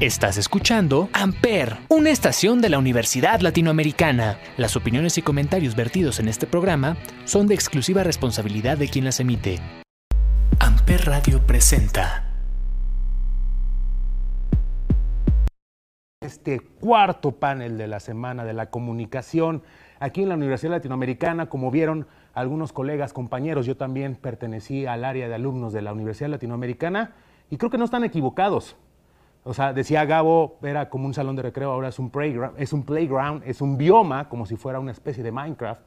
Estás escuchando Amper, una estación de la Universidad Latinoamericana. Las opiniones y comentarios vertidos en este programa son de exclusiva responsabilidad de quien las emite. Amper Radio presenta. Este cuarto panel de la Semana de la Comunicación aquí en la Universidad Latinoamericana, como vieron algunos colegas, compañeros, yo también pertenecí al área de alumnos de la Universidad Latinoamericana y creo que no están equivocados. O sea, decía Gabo, era como un salón de recreo, ahora es un playground, es un playground, es un bioma, como si fuera una especie de Minecraft,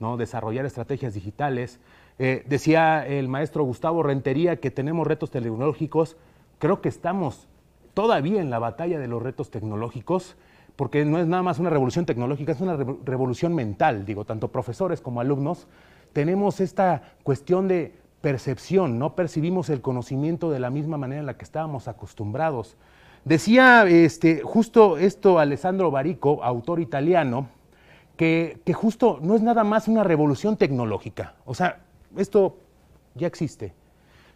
¿no? Desarrollar estrategias digitales. Eh, decía el maestro Gustavo Rentería que tenemos retos tecnológicos. Creo que estamos todavía en la batalla de los retos tecnológicos, porque no es nada más una revolución tecnológica, es una revolución mental, digo, tanto profesores como alumnos. Tenemos esta cuestión de percepción, no percibimos el conocimiento de la misma manera en la que estábamos acostumbrados. Decía este, justo esto Alessandro Barico, autor italiano, que, que, justo no es nada más una revolución tecnológica. O sea, esto ya existe,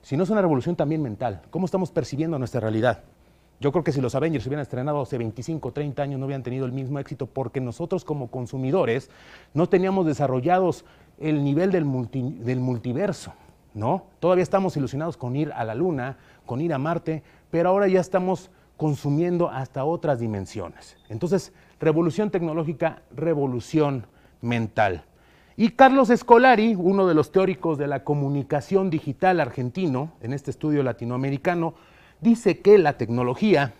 sino es una revolución también mental. ¿Cómo estamos percibiendo nuestra realidad? Yo creo que si los Avengers hubieran estrenado hace 25, 30 años no hubieran tenido el mismo éxito porque nosotros como consumidores no teníamos desarrollados el nivel del, del multiverso. ¿no? Todavía estamos ilusionados con ir a la Luna, con ir a Marte, pero ahora ya estamos consumiendo hasta otras dimensiones. Entonces, revolución tecnológica, revolución mental. Y Carlos Escolari, uno de los teóricos de la comunicación digital argentino en este estudio latinoamericano, dice que la tecnología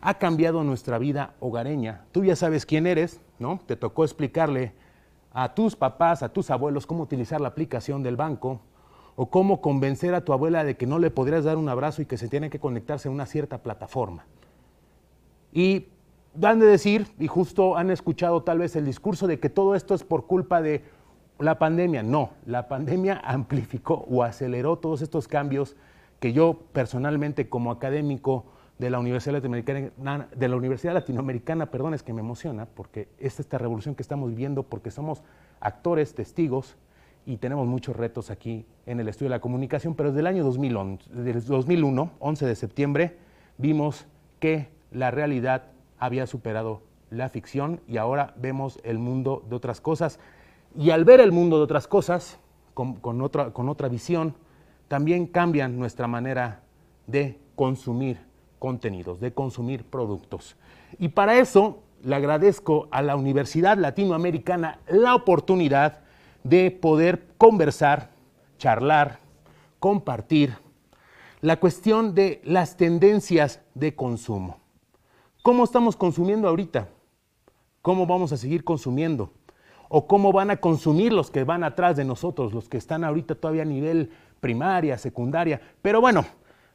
ha cambiado nuestra vida hogareña. Tú ya sabes quién eres, ¿no? Te tocó explicarle a tus papás, a tus abuelos cómo utilizar la aplicación del banco, o cómo convencer a tu abuela de que no le podrías dar un abrazo y que se tiene que conectarse a una cierta plataforma. Y dan de decir, y justo han escuchado tal vez el discurso de que todo esto es por culpa de la pandemia. No, la pandemia amplificó o aceleró todos estos cambios que yo personalmente como académico de la Universidad Latinoamericana, de la Universidad Latinoamericana, perdón, es que me emociona porque es esta revolución que estamos viviendo porque somos actores, testigos y tenemos muchos retos aquí en el estudio de la comunicación, pero desde el año 2011, desde 2001, 11 de septiembre, vimos que la realidad había superado la ficción y ahora vemos el mundo de otras cosas. Y al ver el mundo de otras cosas, con, otra, con otra visión, también cambian nuestra manera de consumir contenidos, de consumir productos. Y para eso le agradezco a la Universidad Latinoamericana la oportunidad de poder conversar, charlar, compartir la cuestión de las tendencias de consumo. ¿Cómo estamos consumiendo ahorita? ¿Cómo vamos a seguir consumiendo? ¿O cómo van a consumir los que van atrás de nosotros, los que están ahorita todavía a nivel primaria, secundaria? Pero bueno,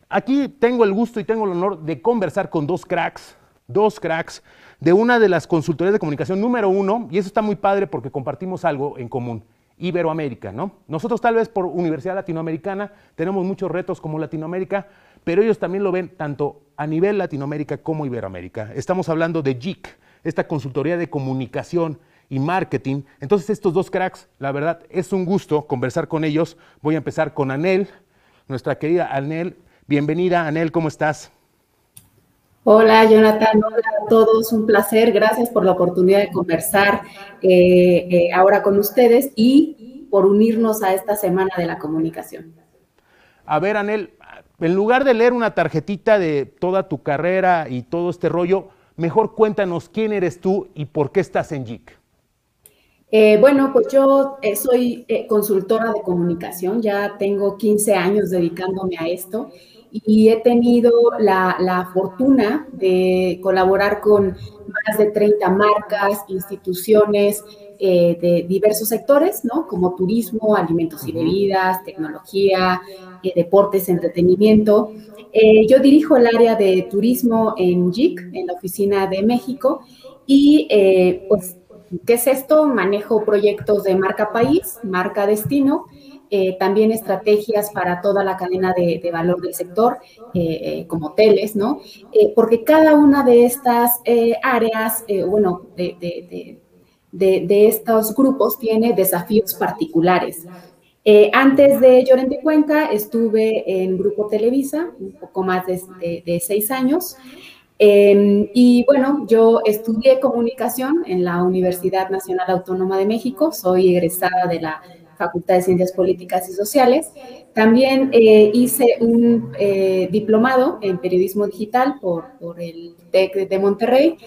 aquí tengo el gusto y tengo el honor de conversar con dos cracks, dos cracks de una de las consultorías de comunicación número uno, y eso está muy padre porque compartimos algo en común. Iberoamérica, ¿no? Nosotros tal vez por Universidad Latinoamericana tenemos muchos retos como Latinoamérica, pero ellos también lo ven tanto a nivel Latinoamérica como Iberoamérica. Estamos hablando de JIC, esta consultoría de comunicación y marketing. Entonces estos dos cracks, la verdad, es un gusto conversar con ellos. Voy a empezar con Anel, nuestra querida Anel. Bienvenida, Anel, ¿cómo estás? Hola Jonathan, hola a todos, un placer, gracias por la oportunidad de conversar eh, eh, ahora con ustedes y por unirnos a esta semana de la comunicación. A ver, Anel, en lugar de leer una tarjetita de toda tu carrera y todo este rollo, mejor cuéntanos quién eres tú y por qué estás en JIC. Eh, bueno, pues yo soy consultora de comunicación, ya tengo 15 años dedicándome a esto y he tenido la, fortuna de colaborar con más de 30 marcas, instituciones eh, de diversos sectores, ¿no? Como turismo, alimentos y bebidas, tecnología, eh, deportes, entretenimiento. Eh, yo dirijo el área de turismo en JIC, en la oficina de México, y pues, ¿qué es esto? Manejo proyectos de marca país, marca destino, eh, también estrategias para toda la cadena de, valor del sector, eh, eh, como hoteles, ¿no? porque cada una de estas áreas, bueno, de, de, estos grupos tiene desafíos particulares. antes de Llorente Cuenca estuve en Grupo Televisa, un poco más de, seis años, Em, y bueno, yo estudié comunicación en la Universidad Nacional Autónoma de México, soy egresada de la Facultad de Ciencias Políticas y Sociales. También eh, hice un eh, diplomado en periodismo digital por, por el TEC de Monterrey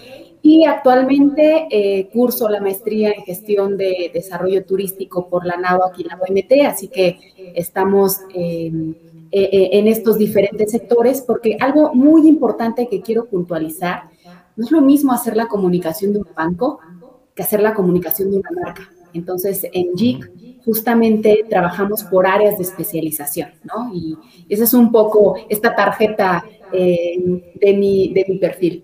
y actualmente eh, curso la maestría en gestión de desarrollo turístico por la NAWAC y la OMT, así que estamos em, eh, eh, en estos diferentes sectores, porque algo muy importante que quiero puntualizar, no es lo mismo hacer la comunicación de un banco que hacer la comunicación de una marca. Entonces, en JIC justamente trabajamos por áreas de especialización, ¿no? Y esa es un poco esta tarjeta de, mi, de mi perfil.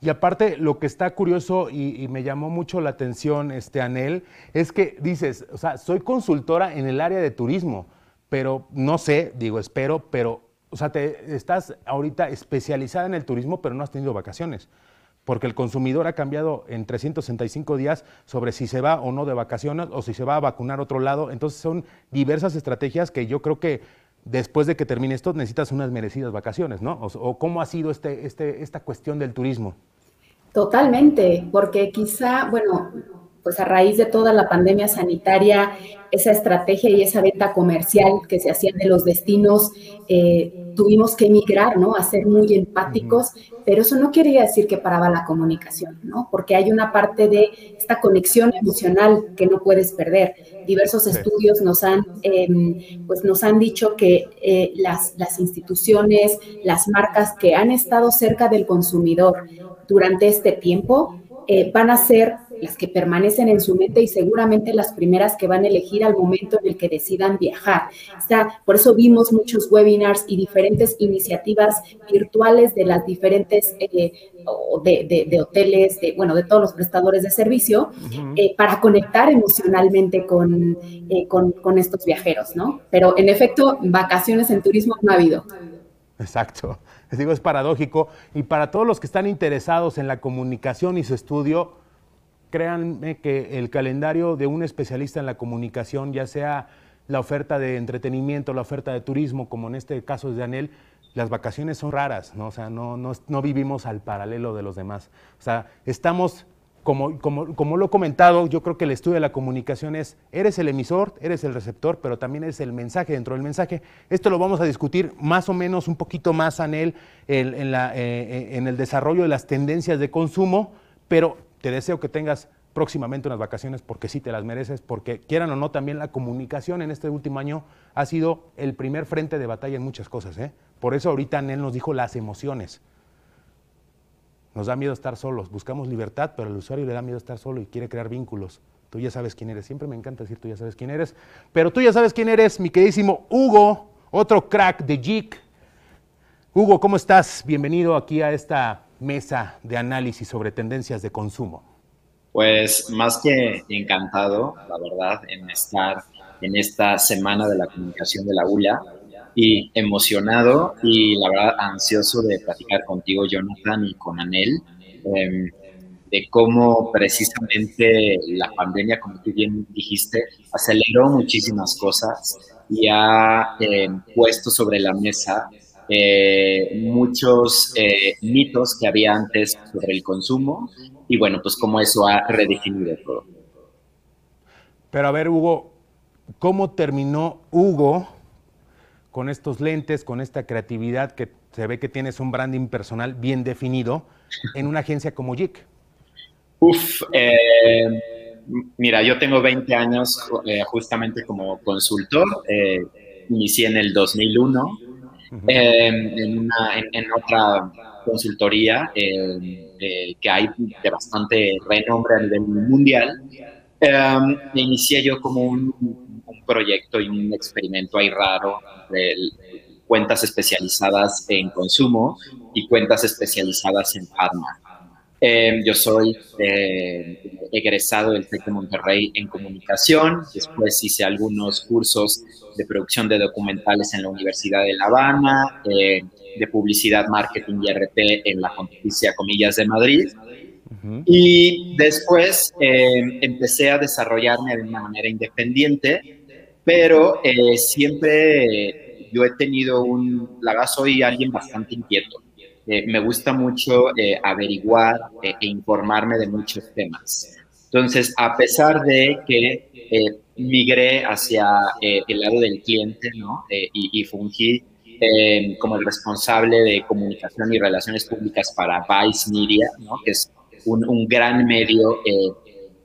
Y aparte, lo que está curioso y, me llamó mucho la atención, este Anel, es que dices, o sea, soy consultora en el área de turismo, pero no sé, digo, espero, pero, o sea, te, estás ahorita especializada en el turismo, pero no has tenido vacaciones. Porque el consumidor ha cambiado en 365 días sobre si se va o no de vacaciones o si se va a vacunar a otro lado. Entonces son diversas estrategias que yo creo que después de que termine esto necesitas unas merecidas vacaciones, ¿no? O, cómo ha sido este, este, esta cuestión del turismo. Totalmente, porque quizá, bueno, pues a raíz de toda la pandemia sanitaria, esa estrategia y esa venta comercial que se hacía de los destinos, eh, tuvimos que emigrar, ¿no? A ser muy empáticos, pero eso no quería decir que paraba la comunicación, ¿no? Porque hay una parte de esta conexión emocional que no puedes perder. Diversos estudios nos han, em, pues nos han dicho que eh, las, las instituciones, las marcas que han estado cerca del consumidor durante este tiempo, eh, van a ser las que permanecen en su mente y seguramente las primeras que van a elegir al momento en el que decidan viajar. por eso vimos muchos webinars y diferentes iniciativas virtuales de las diferentes, eh, de, hoteles, de, bueno, de todos los prestadores de servicio, eh, para conectar emocionalmente con, con, con estos viajeros, ¿no? Pero en efecto, vacaciones en turismo no ha habido. Exacto. Les digo, es paradójico. Y para todos los que están interesados en la comunicación y su estudio, créanme que el calendario de un especialista en la comunicación, ya sea la oferta de entretenimiento, la oferta de turismo, como en este caso es de Anel, las vacaciones son raras, ¿no? O sea, no, no, no vivimos al paralelo de los demás. O sea, estamos como, como, lo he comentado, yo creo que el estudio de la comunicación es, eres el emisor, eres el receptor, pero también es el mensaje dentro del mensaje. Esto lo vamos a discutir más o menos un poquito más, Anel, en, eh, eh, en el desarrollo de las tendencias de consumo, pero te deseo que tengas próximamente unas vacaciones porque sí te las mereces, porque quieran o no, también la comunicación en este último año ha sido el primer frente de batalla en muchas cosas. ¿eh? Por eso ahorita Anel nos dijo las emociones. Nos da miedo estar solos, buscamos libertad, pero al usuario le da miedo estar solo y quiere crear vínculos. Tú ya sabes quién eres, siempre me encanta decir tú ya sabes quién eres, pero tú ya sabes quién eres, mi queridísimo Hugo, otro crack de JIC. Hugo, ¿cómo estás? Bienvenido aquí a esta mesa de análisis sobre tendencias de consumo. Pues más que encantado, la verdad, en estar en esta semana de la comunicación de la ULA y emocionado y la verdad ansioso de platicar contigo, Jonathan, y con Anel, em, de cómo precisamente la pandemia, como tú bien dijiste, aceleró muchísimas cosas y ha em, puesto sobre la mesa eh, muchos eh, mitos que había antes sobre el consumo y bueno, pues cómo eso ha redefinido todo. Pero a ver, Hugo, ¿cómo terminó Hugo con estos lentes, con esta creatividad que se ve que tienes un branding personal bien definido en una agencia como JIC? Uf, eh, mira, yo tengo 20 años eh, justamente como consultor. Eh, inicié en el 2001 en, una, en, otra consultoría que hay de bastante renombre a nivel mundial. inicié yo como un un proyecto y un experimento ahí raro de cuentas especializadas en consumo y cuentas especializadas en farma. Em, yo soy eh, egresado del TEC de Monterrey en comunicación, después hice algunos cursos de producción de documentales en la Universidad de La Habana, eh, de publicidad, marketing y RP en la Pontificia Comillas de Madrid. Y después em, empecé a desarrollarme de una manera independiente pero eh, siempre yo he tenido un, la verdad soy alguien bastante inquieto. Me gusta mucho averiguar e informarme de muchos temas. Entonces, a pesar de que migré hacia el lado del cliente ¿no? y, y, fungí como el responsable de comunicación y relaciones públicas para Vice Media, ¿no? que es un, gran medio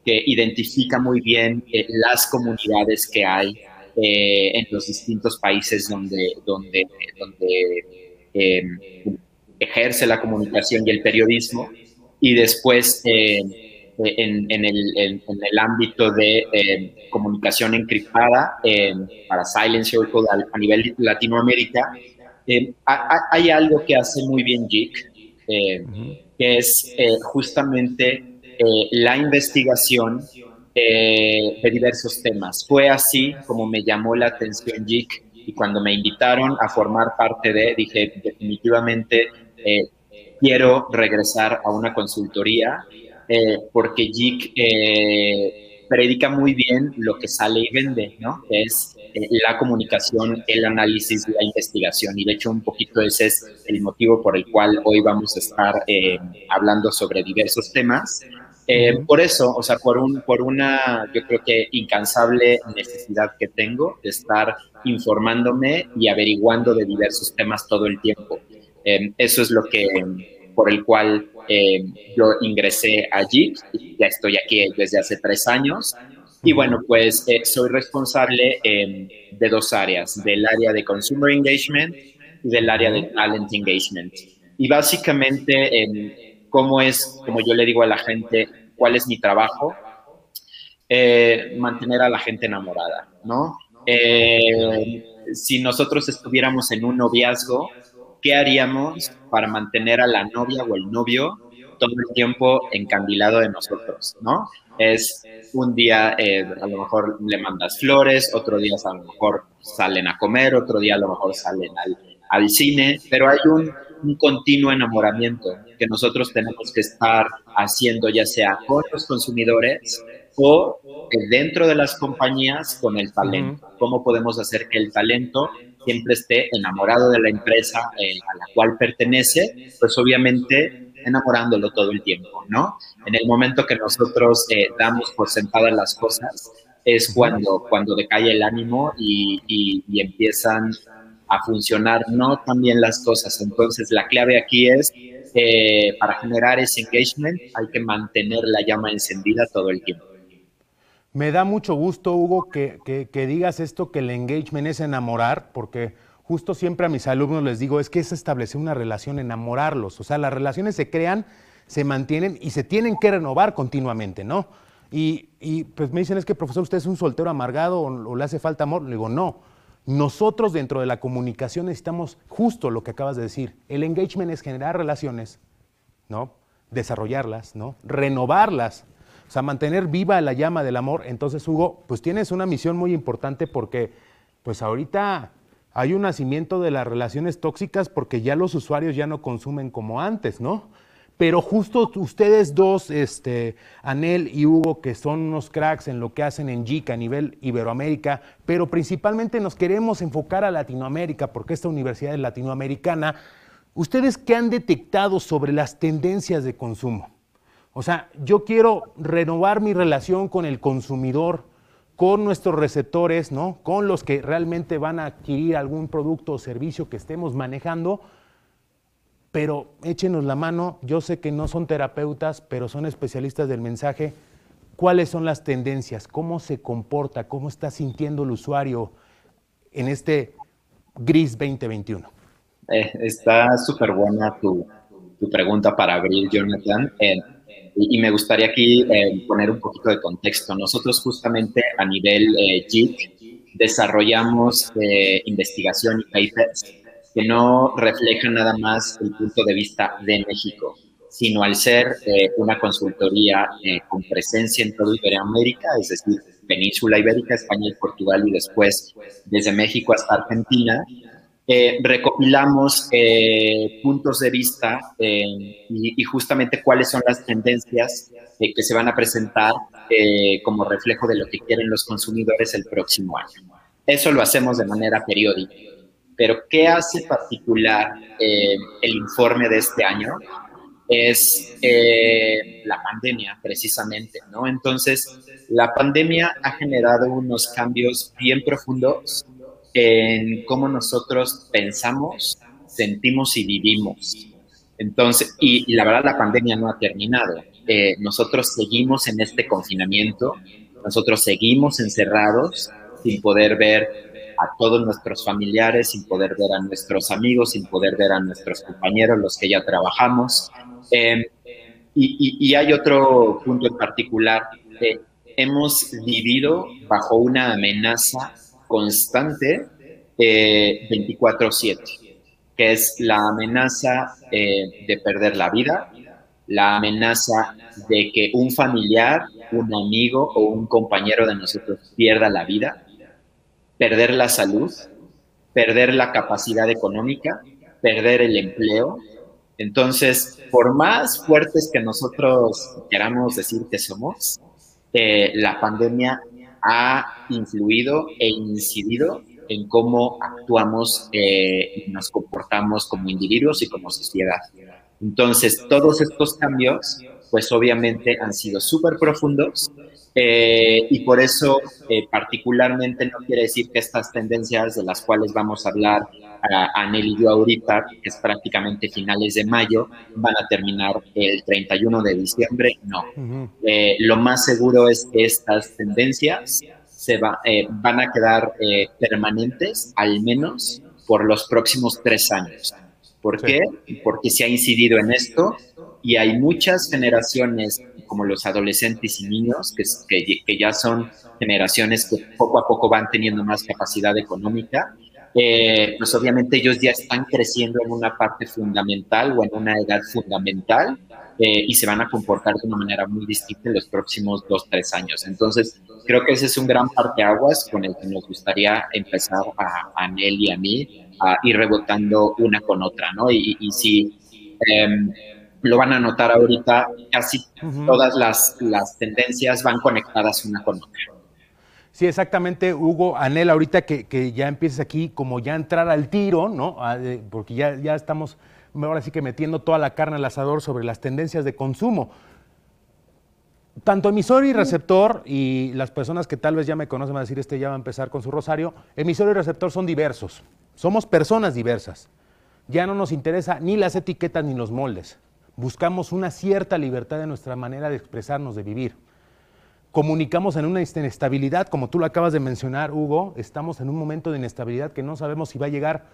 que identifica muy bien eh, las comunidades que hay eh, en los distintos países donde, donde, donde em, ejerce la comunicación y el periodismo. Y después, em, en, en, el, en, el, ámbito de em, comunicación encriptada para Silent Circle a, nivel Latinoamérica, hay algo que hace muy bien JIC, que es eh, justamente eh, la investigación eh, de diversos temas. Fue así como me llamó la atención JIC y cuando me invitaron a formar parte de, dije definitivamente eh, quiero regresar a una consultoría porque JIC predica muy bien lo que sale y vende, ¿no? Es la comunicación, el análisis, la investigación. Y de hecho, un poquito ese es el motivo por el cual hoy vamos a estar hablando sobre diversos temas. Eh, por eso, o sea, por, un, por una, yo creo que incansable necesidad que tengo de estar informándome y averiguando de diversos temas todo el tiempo. Eh, eso es lo que, por el cual eh, yo ingresé allí, ya estoy aquí desde hace tres años. Y bueno, pues soy responsable de dos áreas, del área de Consumer Engagement y del área de Talent Engagement. Y básicamente cómo es, como yo le digo a la gente, cuál es mi trabajo, eh, mantener a la gente enamorada, ¿no? Eh, si nosotros estuviéramos en un noviazgo, ¿qué haríamos para mantener a la novia o el novio todo el tiempo encandilado de nosotros, ¿no? Es un día eh, a lo mejor le mandas flores, otro día a lo mejor salen a comer, otro día a lo mejor salen al, al cine, pero hay un un continuo enamoramiento que nosotros tenemos que estar haciendo, ya sea con los consumidores o dentro de las compañías con el talento. ¿Cómo podemos hacer que el talento siempre esté enamorado de la empresa eh, a la cual pertenece? Pues obviamente enamorándolo todo el tiempo, ¿no? En el momento que nosotros eh, damos por sentadas las cosas, es cuando, cuando decae el ánimo y, y empiezan a funcionar no también las cosas. Entonces, la clave aquí es, eh, para generar ese engagement, hay que mantener la llama encendida todo el tiempo. Me da mucho gusto, Hugo, que, que, digas esto, que el engagement es enamorar, porque justo siempre a mis alumnos les digo, es que es establecer una relación, enamorarlos. O sea, las relaciones se crean, se mantienen y se tienen que renovar continuamente, ¿no? Y, y pues me dicen, es que profesor, usted es un soltero amargado o, o le hace falta amor. Le digo, no nosotros dentro de la comunicación necesitamos justo lo que acabas de decir. El engagement es generar relaciones, ¿no? Desarrollarlas, ¿no? Renovarlas. O sea, mantener viva la llama del amor. Entonces, Hugo, pues tienes una misión muy importante porque, pues ahorita hay un nacimiento de las relaciones tóxicas porque ya los usuarios ya no consumen como antes, ¿no? pero justo ustedes dos, este, Anel y Hugo, que son unos cracks en lo que hacen en JIC a nivel Iberoamérica, pero principalmente nos queremos enfocar a Latinoamérica, porque esta universidad es latinoamericana, ¿ustedes qué han detectado sobre las tendencias de consumo? O sea, yo quiero renovar mi relación con el consumidor, con nuestros receptores, ¿no? Con los que realmente van a adquirir algún producto o servicio que estemos manejando, pero échenos la mano, yo sé que no son terapeutas, pero son especialistas del mensaje. ¿Cuáles son las tendencias? ¿Cómo se comporta? ¿Cómo está sintiendo el usuario en este gris 2021? Eh, está súper buena tu, pregunta para abrir, Jonathan. Eh, y, me gustaría aquí eh, poner un poquito de contexto. Nosotros justamente a nivel JIT desarrollamos investigación y papers que no refleja nada más el punto de vista de México, sino al ser eh, una consultoría eh, con presencia en toda Iberoamérica, es decir, península ibérica, España y Portugal, y después desde México hasta Argentina, eh, recopilamos puntos de vista y, y, justamente cuáles son las tendencias que se van a presentar como reflejo de lo que quieren los consumidores el próximo año. Eso lo hacemos de manera periódica. Pero ¿qué hace particular eh, el informe de este año? Es eh, la pandemia, precisamente, ¿no? Entonces, la pandemia ha generado unos cambios bien profundos en cómo nosotros pensamos, sentimos y vivimos. Entonces, y, la verdad la pandemia no ha terminado. Eh, nosotros seguimos en este confinamiento, nosotros seguimos encerrados sin poder ver a todos nuestros familiares, sin poder ver a nuestros amigos, sin poder ver a nuestros compañeros, los que ya trabajamos. Em, y, hay otro punto en particular. hemos vivido bajo una amenaza constante 24/7, eh, que es la amenaza eh, de perder la vida, la amenaza de que un familiar, un amigo o un compañero de nosotros pierda la vida, perder la salud, perder la capacidad económica, perder el empleo. Entonces, por más fuertes que nosotros queramos decir que somos, eh, la pandemia ha influido e incidido en cómo actuamos eh, y nos comportamos como individuos y como sociedad. Entonces, todos estos cambios, pues obviamente han sido súper profundos eh, y por eso eh, particularmente no quiere decir que estas tendencias de las cuales vamos a hablar Anel y yo ahorita, que es prácticamente finales de mayo, van a terminar el 31 de diciembre, no. lo más seguro es que estas tendencias se va, van a quedar permanentes, al menos por los próximos tres años. ¿Por qué? Porque se ha incidido en esto y hay muchas generaciones, como los adolescentes y niños, que, que, ya son generaciones que poco a poco van teniendo más capacidad económica, eh, pues obviamente ellos ya están creciendo en una parte fundamental o en una edad fundamental eh, y se van a comportar de una manera muy distinta en los próximos dos, tres años. Entonces, creo que ese es un gran parteaguas con el que nos gustaría empezar a, a Nel y a mí a ir rebotando una con otra, ¿no? Y, si em, lo van a notar ahorita, casi todas las, las tendencias van conectadas una con otra. Sí, exactamente, Hugo, Anel, ahorita que, que, ya empieces aquí, como ya entrar al tiro, ¿no? porque ya, ya estamos ahora sí que metiendo toda la carne al asador sobre las tendencias de consumo. Tanto emisor y receptor, y las personas que tal vez ya me conocen van a decir, este ya va a empezar con su rosario, emisor y receptor son diversos. Somos personas diversas. Ya no nos interesa ni las etiquetas ni los moldes. Buscamos una cierta libertad de nuestra manera de expresarnos, de vivir. Comunicamos en una inestabilidad, como tú lo acabas de mencionar, Hugo, estamos en un momento de inestabilidad que no sabemos si va a llegar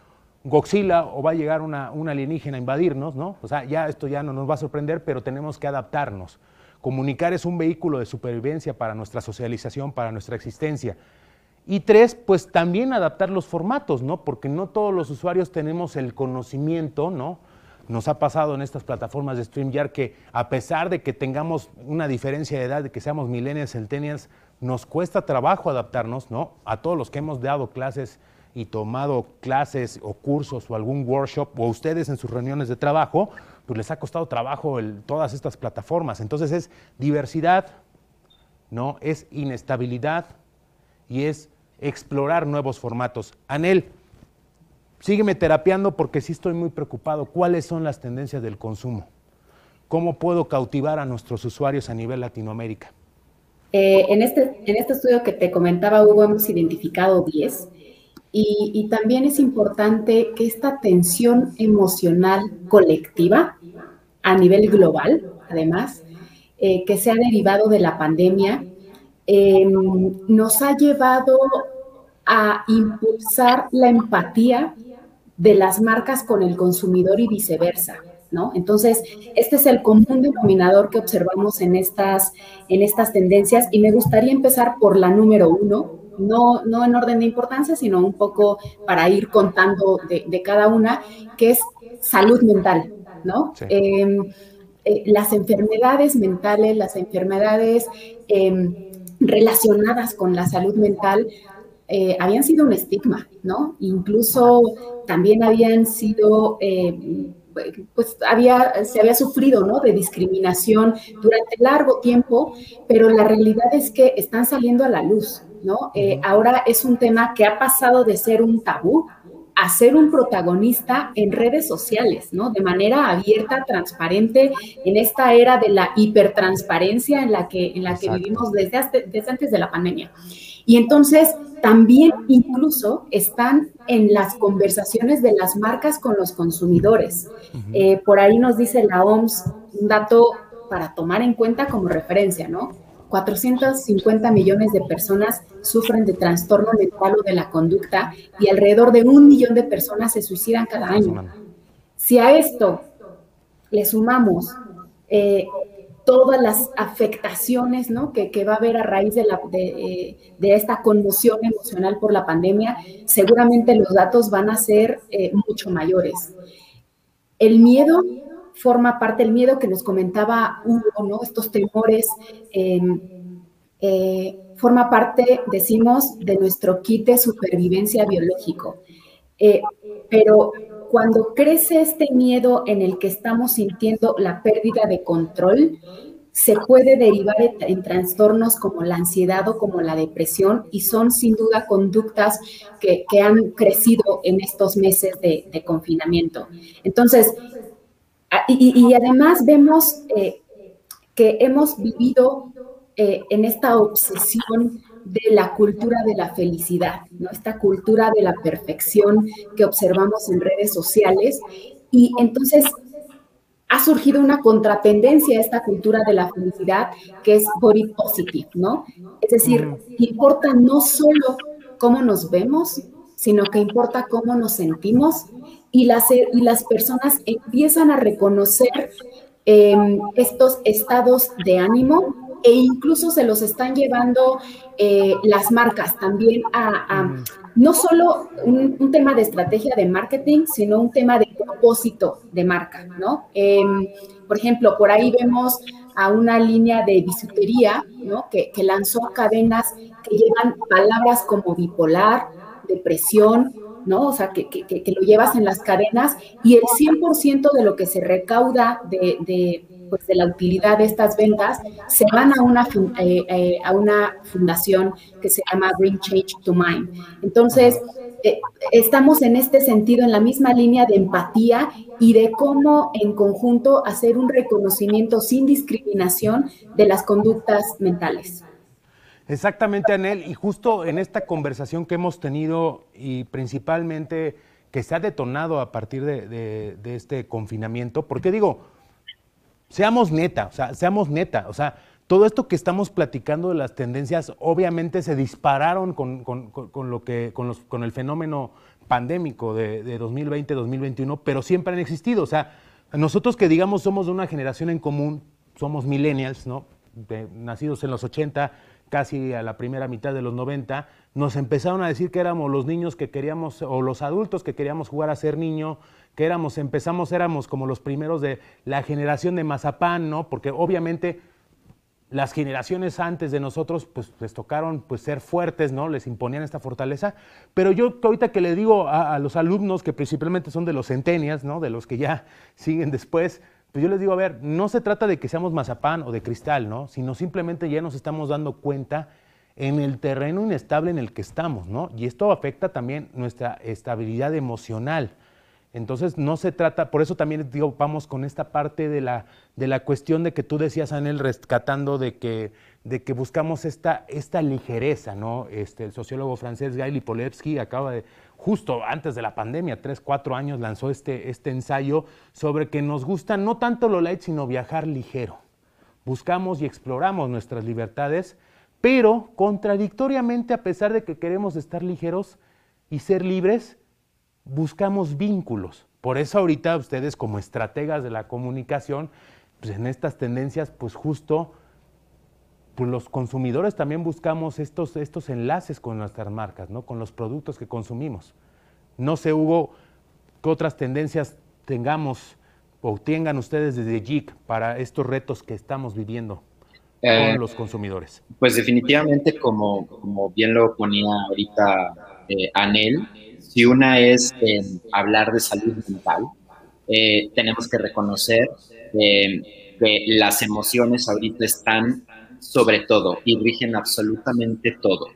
Godzilla o va a llegar una, una alienígena a invadirnos, ¿no? O sea, ya esto ya no nos va a sorprender, pero tenemos que adaptarnos. Comunicar es un vehículo de supervivencia para nuestra socialización, para nuestra existencia. Y tres, pues también adaptar los formatos, ¿no? Porque no todos los usuarios tenemos el conocimiento, ¿no? Nos ha pasado en estas plataformas de StreamYard que a pesar de que tengamos una diferencia de edad, de que seamos millennials, centennials, nos cuesta trabajo adaptarnos, ¿no? A todos los que hemos dado clases y tomado clases o cursos o algún workshop, o ustedes en sus reuniones de trabajo, pues les ha costado trabajo todas estas plataformas. Entonces es diversidad, ¿no? Es inestabilidad y es explorar nuevos formatos. Anel, sígueme terapiando porque sí estoy muy preocupado. ¿Cuáles son las tendencias del consumo? ¿Cómo puedo cautivar a nuestros usuarios a nivel Latinoamérica? Eh, en, este, en este estudio que te comentaba, Hugo, hemos identificado 10 y, también es importante que esta tensión emocional colectiva a nivel global, además, eh, que se ha derivado de la pandemia, Em, nos ha llevado a impulsar la empatía de las marcas con el consumidor y viceversa. ¿No? Entonces, este es el común denominador que observamos en estas, en estas tendencias y me gustaría empezar por la número uno, no, no en orden de importancia, sino un poco para ir contando de, cada una, que es salud mental, ¿no? Em, eh, las enfermedades mentales, las enfermedades em, relacionadas con la salud mental eh, habían sido un estigma, ¿no? Incluso también habían sido, eh, pues había, se había sufrido, ¿no? De discriminación durante largo tiempo, pero la realidad es que están saliendo a la luz, ¿no? Eh, ahora es un tema que ha pasado de ser un tabú a ser un protagonista en redes sociales, ¿no? De manera abierta, transparente, en esta era de la hipertransparencia en la que, en la que vivimos desde, desde antes de la pandemia. Y entonces también incluso están en las conversaciones de las marcas con los consumidores. Eh, por ahí nos dice la OMS un dato para tomar en cuenta como referencia, ¿no? 450 millones de personas sufren de trastorno mental o de la conducta y alrededor de un millón de personas se suicidan cada año. Si a esto le sumamos eh, todas las afectaciones ¿no? que, va a haber a raíz de, la, de, esta conmoción emocional por la pandemia, seguramente los datos van a ser eh, mucho mayores. El miedo forma parte, el miedo que nos comentaba Hugo, ¿no? estos temores, em, eh, forma parte, decimos, de nuestro kit de supervivencia biológico. Eh, pero cuando crece este miedo en el que estamos sintiendo la pérdida de control, se puede derivar en, trastornos como la ansiedad o como la depresión y son sin duda conductas que, han crecido en estos meses de, confinamiento. Entonces, y, además vemos eh, que hemos vivido eh, en esta obsesión de la cultura de la felicidad, ¿no? Esta cultura de la perfección que observamos en redes sociales. Y entonces ha surgido una contratendencia a esta cultura de la felicidad que es body positive, ¿no? Es decir, importa no solo cómo nos vemos, sino que importa cómo nos sentimos y las, y las personas empiezan a reconocer em, estos estados de ánimo e incluso se los están llevando eh, las marcas también a, no solo un, tema de estrategia de marketing, sino un tema de propósito de marca, ¿no? Em, por ejemplo, por ahí vemos a una línea de bisutería, ¿no? Que, lanzó cadenas que llevan palabras como bipolar, depresión, ¿no? O sea, que, lo llevas en las cadenas y el 100% de lo que se recauda de, pues, de la utilidad de estas ventas se van a una, eh, eh, a una fundación que se llama Bring Change to Mind. Entonces, eh, estamos en este sentido en la misma línea de empatía y de cómo en conjunto hacer un reconocimiento sin discriminación de las conductas mentales. Exactamente, Anel, y justo en esta conversación que hemos tenido y principalmente que se ha detonado a partir de, de este confinamiento, porque digo, seamos neta, o sea, seamos neta, o sea, todo esto que estamos platicando de las tendencias obviamente se dispararon con, lo que, con, los, con el fenómeno pandémico de, 2020-2021, pero siempre han existido. O sea, nosotros que digamos somos de una generación en común, somos millennials, ¿no? nacidos en los 80, casi a la primera mitad de los 90, nos empezaron a decir que éramos los niños que queríamos, o los adultos que queríamos jugar a ser niño, que éramos, empezamos, éramos como los primeros de la generación de Mazapán, ¿no? Porque obviamente las generaciones antes de nosotros, pues les tocaron pues, ser fuertes, ¿no? Les imponían esta fortaleza. Pero yo ahorita que le digo a, los alumnos, que principalmente son de los centenias, ¿no? De los que ya siguen después, pues yo les digo, a ver, no se trata de que seamos mazapán o de cristal, ¿no? Sino simplemente ya nos estamos dando cuenta en el terreno inestable en el que estamos, ¿no? Y esto afecta también nuestra estabilidad emocional. Entonces no se trata, por eso también digo, vamos con esta parte de la, de la cuestión de que tú decías, Anel, rescatando de que, de que buscamos esta, esta ligereza, ¿no? Este, el sociólogo francés Guy Lipolevsky acaba de, justo antes de la pandemia, tres, cuatro años, lanzó este, este ensayo sobre que nos gusta no tanto lo light, sino viajar ligero. Buscamos y exploramos nuestras libertades, pero contradictoriamente, a pesar de que queremos estar ligeros y ser libres, buscamos vínculos. Por eso ahorita ustedes como estrategas de la comunicación, pues en estas tendencias, pues justo pues los consumidores también buscamos estos, estos enlaces con nuestras marcas, ¿no? con los productos que consumimos. No sé, Hugo, qué otras tendencias tengamos o tengan ustedes desde JIC para estos retos que estamos viviendo con eh, los consumidores. Pues definitivamente, como, como bien lo ponía ahorita eh, Anel, si una es hablar de salud mental, eh, tenemos que reconocer eh, que las emociones ahorita están sobre todo y rigen absolutamente todo.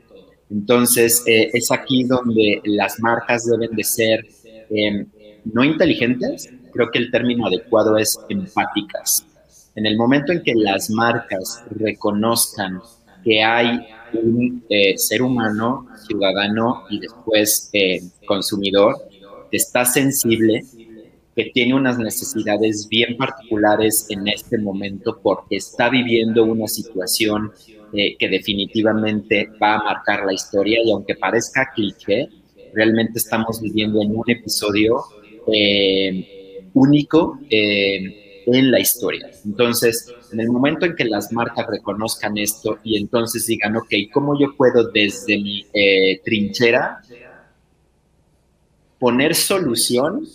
Entonces, eh, es aquí donde las marcas deben de ser em, no inteligentes, creo que el término adecuado es empáticas. En el momento en que las marcas reconozcan que hay un eh, ser humano, ciudadano y después eh, consumidor que está sensible, que tiene unas necesidades bien particulares en este momento porque está viviendo una situación eh, que definitivamente va a marcar la historia y aunque parezca cliché, realmente estamos viviendo en un episodio único en la historia. Entonces, en el momento en que las marcas reconozcan esto y entonces digan, ok, ¿cómo yo puedo desde mi eh, trinchera poner solución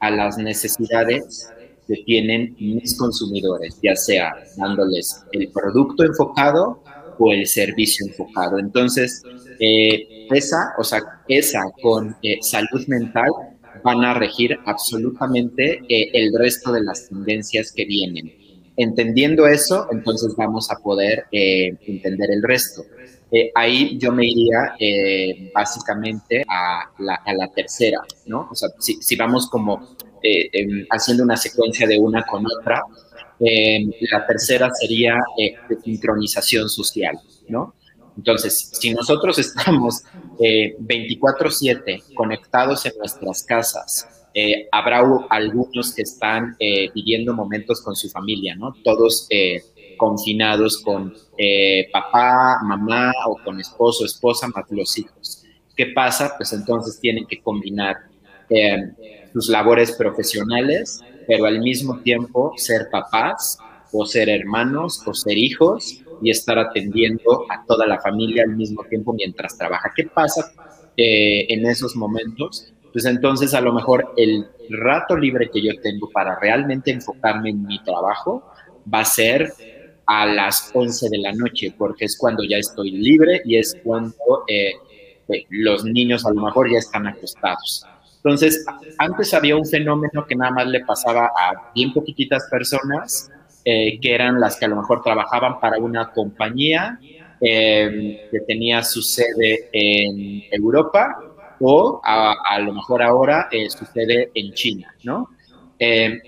a las necesidades que tienen mis consumidores, ya sea dándoles el producto enfocado o el servicio enfocado. Entonces, eh, esa, o sea, esa con eh, salud mental van a regir absolutamente el resto de las tendencias que vienen. Entendiendo eso, entonces vamos a poder eh, entender el resto. Eh, ahí yo me iría básicamente a la, tercera, ¿no? O sea, si, vamos como em, haciendo una secuencia de una con otra, em, la tercera sería sincronización social, ¿no? Entonces, si nosotros estamos 24/7 eh, conectados en nuestras casas, eh, habrá algunos que están eh, viviendo momentos con su familia, ¿no? Todos confinados con papá, mamá o con esposo, esposa, más los hijos. ¿Qué pasa? Pues entonces tienen que combinar sus labores profesionales, pero al mismo tiempo ser papás o ser hermanos o ser hijos y estar atendiendo a toda la familia al mismo tiempo mientras trabaja. ¿Qué pasa eh, en esos momentos? Pues entonces a lo mejor el rato libre que yo tengo para realmente enfocarme en mi trabajo va a ser a las 11 de la noche, porque es cuando ya estoy libre y es cuando eh, eh, los niños a lo mejor ya están acostados. Entonces, antes había un fenómeno que nada más le pasaba a bien poquititas personas eh, que eran las que a lo mejor trabajaban para una compañía eh, que tenía su sede en Europa o a, lo mejor ahora eh, su sede en China, ¿no?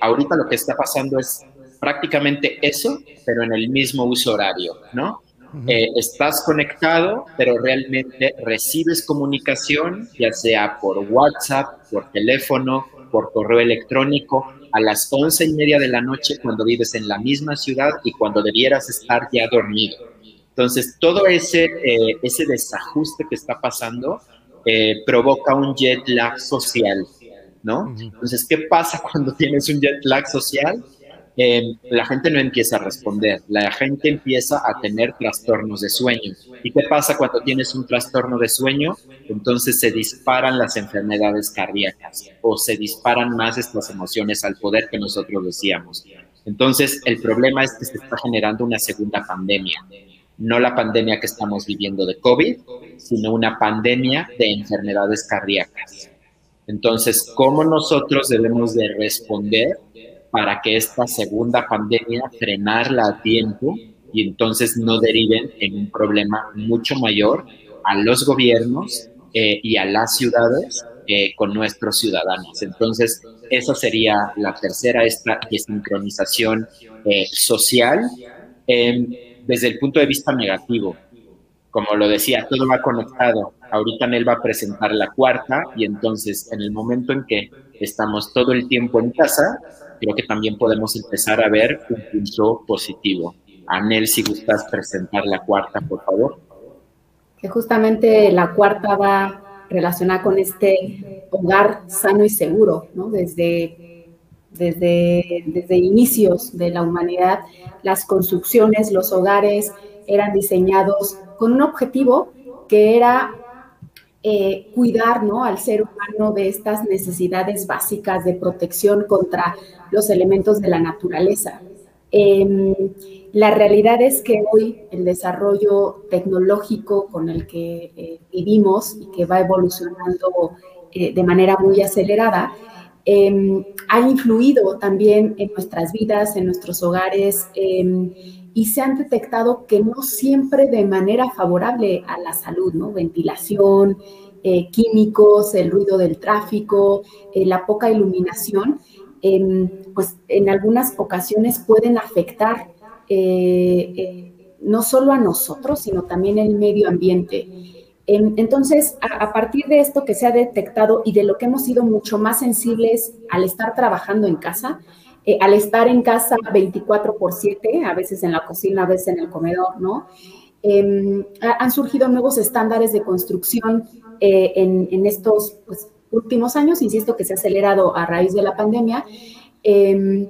ahorita lo que está pasando es prácticamente eso, pero en el mismo uso horario, ¿no? estás conectado, pero realmente recibes comunicación, ya sea por WhatsApp, por teléfono, por correo electrónico, a las once y media de la noche cuando vives en la misma ciudad y cuando debieras estar ya dormido. Entonces, todo ese, eh, ese desajuste que está pasando eh, provoca un jet lag social, ¿no? Entonces, ¿qué pasa cuando tienes un jet lag social? Eh, la gente no empieza a responder, la gente empieza a tener trastornos de sueño. ¿Y qué pasa cuando tienes un trastorno de sueño? Entonces se disparan las enfermedades cardíacas o se disparan más estas emociones al poder que nosotros decíamos. Entonces el problema es que se está generando una segunda pandemia, no la pandemia que estamos viviendo de COVID, sino una pandemia de enfermedades cardíacas. Entonces, ¿cómo nosotros debemos de responder para que esta segunda pandemia frenarla a tiempo y entonces no deriven en un problema mucho mayor a los gobiernos eh, y a las ciudades eh, con nuestros ciudadanos. Entonces, esa sería la tercera, esta desincronización eh, social desde el punto de vista negativo. Como lo decía, todo va conectado. Ahorita él va a presentar la cuarta y entonces en el momento en que estamos todo el tiempo en casa, creo que también podemos empezar a ver un punto positivo. Anel, si gustas presentar la cuarta, por favor. Que justamente la cuarta va relacionada con este hogar sano y seguro, ¿no? Desde, desde, desde inicios de la humanidad, las construcciones, los hogares eran diseñados con un objetivo que era eh, cuidar ¿no? al ser humano de estas necesidades básicas de protección contra los elementos de la naturaleza. Em, la realidad es que hoy el desarrollo tecnológico con el que eh, vivimos y que va evolucionando eh, de manera muy acelerada, em, ha influido también en nuestras vidas, en nuestros hogares, em, y se han detectado que no siempre de manera favorable a la salud, ¿no? Ventilación, eh, químicos, el ruido del tráfico, eh, la poca iluminación, em, pues en algunas ocasiones pueden afectar eh, no solo a nosotros, sino también el medio ambiente. Em, entonces, a, partir de esto que se ha detectado y de lo que hemos sido mucho más sensibles al estar trabajando en casa, eh, al estar en casa 24 por 7, a veces en la cocina, a veces en el comedor, ¿no? Em, han surgido nuevos estándares de construcción eh, en, estos pues, últimos años, insisto que se ha acelerado a raíz de la pandemia, em,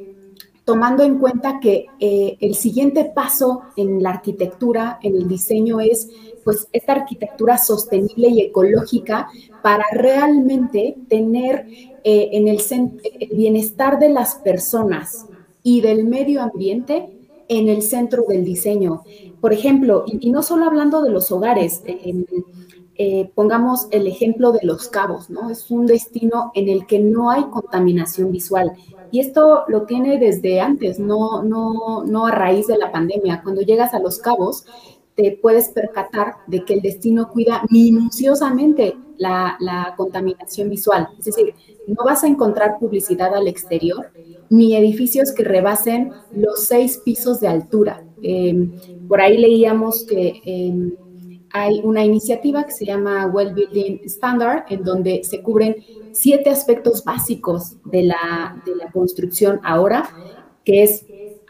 tomando en cuenta que eh, el siguiente paso en la arquitectura, en el diseño, es pues esta arquitectura sostenible y ecológica para realmente tener eh, en el, bienestar de las personas y del medio ambiente en el centro del diseño. Por ejemplo, y, no solo hablando de los hogares, eh, pongamos el ejemplo de Los Cabos, ¿no? Es un destino en el que no hay contaminación visual. Y esto lo tiene desde antes, no, no, no a raíz de la pandemia. Cuando llegas a Los Cabos, te puedes percatar de que el destino cuida minuciosamente la, contaminación visual. Es decir, no vas a encontrar publicidad al exterior ni edificios que rebasen los seis pisos de altura. Em, por ahí leíamos que em, hay una iniciativa que se llama Well Building Standard, en donde se cubren siete aspectos básicos de la, construcción ahora, que es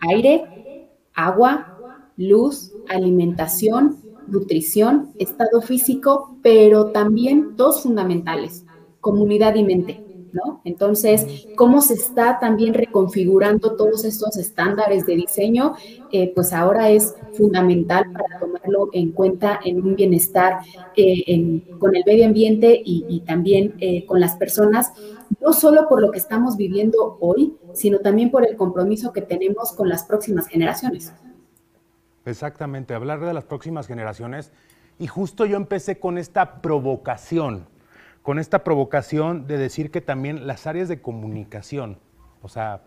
aire, agua, luz, alimentación, nutrición, estado físico, pero también dos fundamentales, comunidad y mente. ¿No? Entonces, cómo se está también reconfigurando todos estos estándares de diseño, eh, pues ahora es fundamental para tomarlo en cuenta en un bienestar eh, con el medio ambiente y, también eh, con las personas, no solo por lo que estamos viviendo hoy, sino también por el compromiso que tenemos con las próximas generaciones. Exactamente, hablar de las próximas generaciones. Y justo yo empecé con esta provocación, con esta provocación de decir que también las áreas de comunicación, o sea,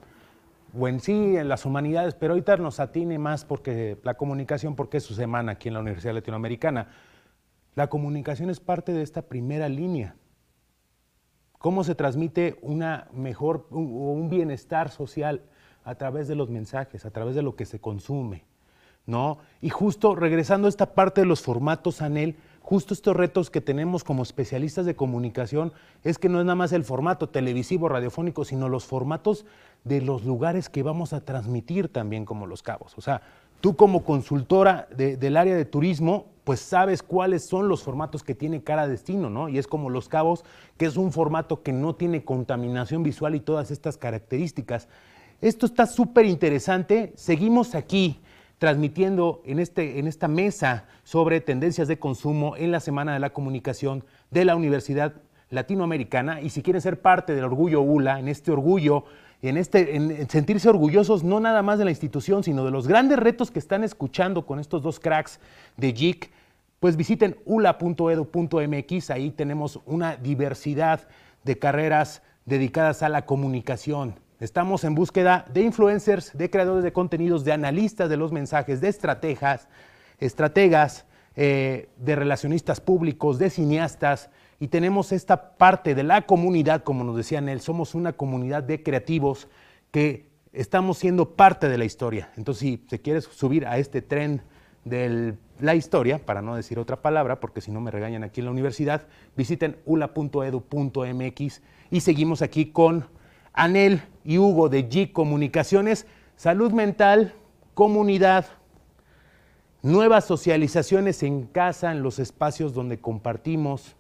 o en sí, en las humanidades, pero ahorita nos atine más porque la comunicación, porque es su semana aquí en la Universidad Latinoamericana. La comunicación es parte de esta primera línea. ¿Cómo se transmite una mejor, un, un bienestar social a través de los mensajes, a través de lo que se consume? ¿No? Y justo regresando a esta parte de los formatos, Anel, justo estos retos que tenemos como especialistas de comunicación es que no es nada más el formato televisivo, radiofónico, sino los formatos de los lugares que vamos a transmitir también como Los Cabos. O sea, tú como consultora del área de turismo, pues sabes cuáles son los formatos que tiene cada destino, ¿no? Y es como Los Cabos, que es un formato que no tiene contaminación visual y todas estas características. Esto está súper interesante. Seguimos aquí transmitiendo en, este, en esta mesa sobre tendencias de consumo en la Semana de la Comunicación de la Universidad Latinoamericana. Y si quieren ser parte del orgullo ULA, en este orgullo, en, este, en sentirse orgullosos no nada más de la institución, sino de los grandes retos que están escuchando con estos dos cracks de JIC, pues visiten ula.edu.mx, ahí tenemos una diversidad de carreras dedicadas a la comunicación Estamos en búsqueda de influencers, de creadores de contenidos, de analistas de los mensajes, de estrategas, estrategas, eh, de relacionistas públicos, de cineastas, y tenemos esta parte de la comunidad, como nos decía él, somos una comunidad de creativos que estamos siendo parte de la historia. Entonces, si se quieres subir a este tren de la historia, para no decir otra palabra, porque si no me regañan aquí en la universidad, visiten ula.edu.mx y seguimos aquí con Anel y Hugo de G Comunicaciones, salud mental, comunidad, nuevas socializaciones en casa, en los espacios donde compartimos.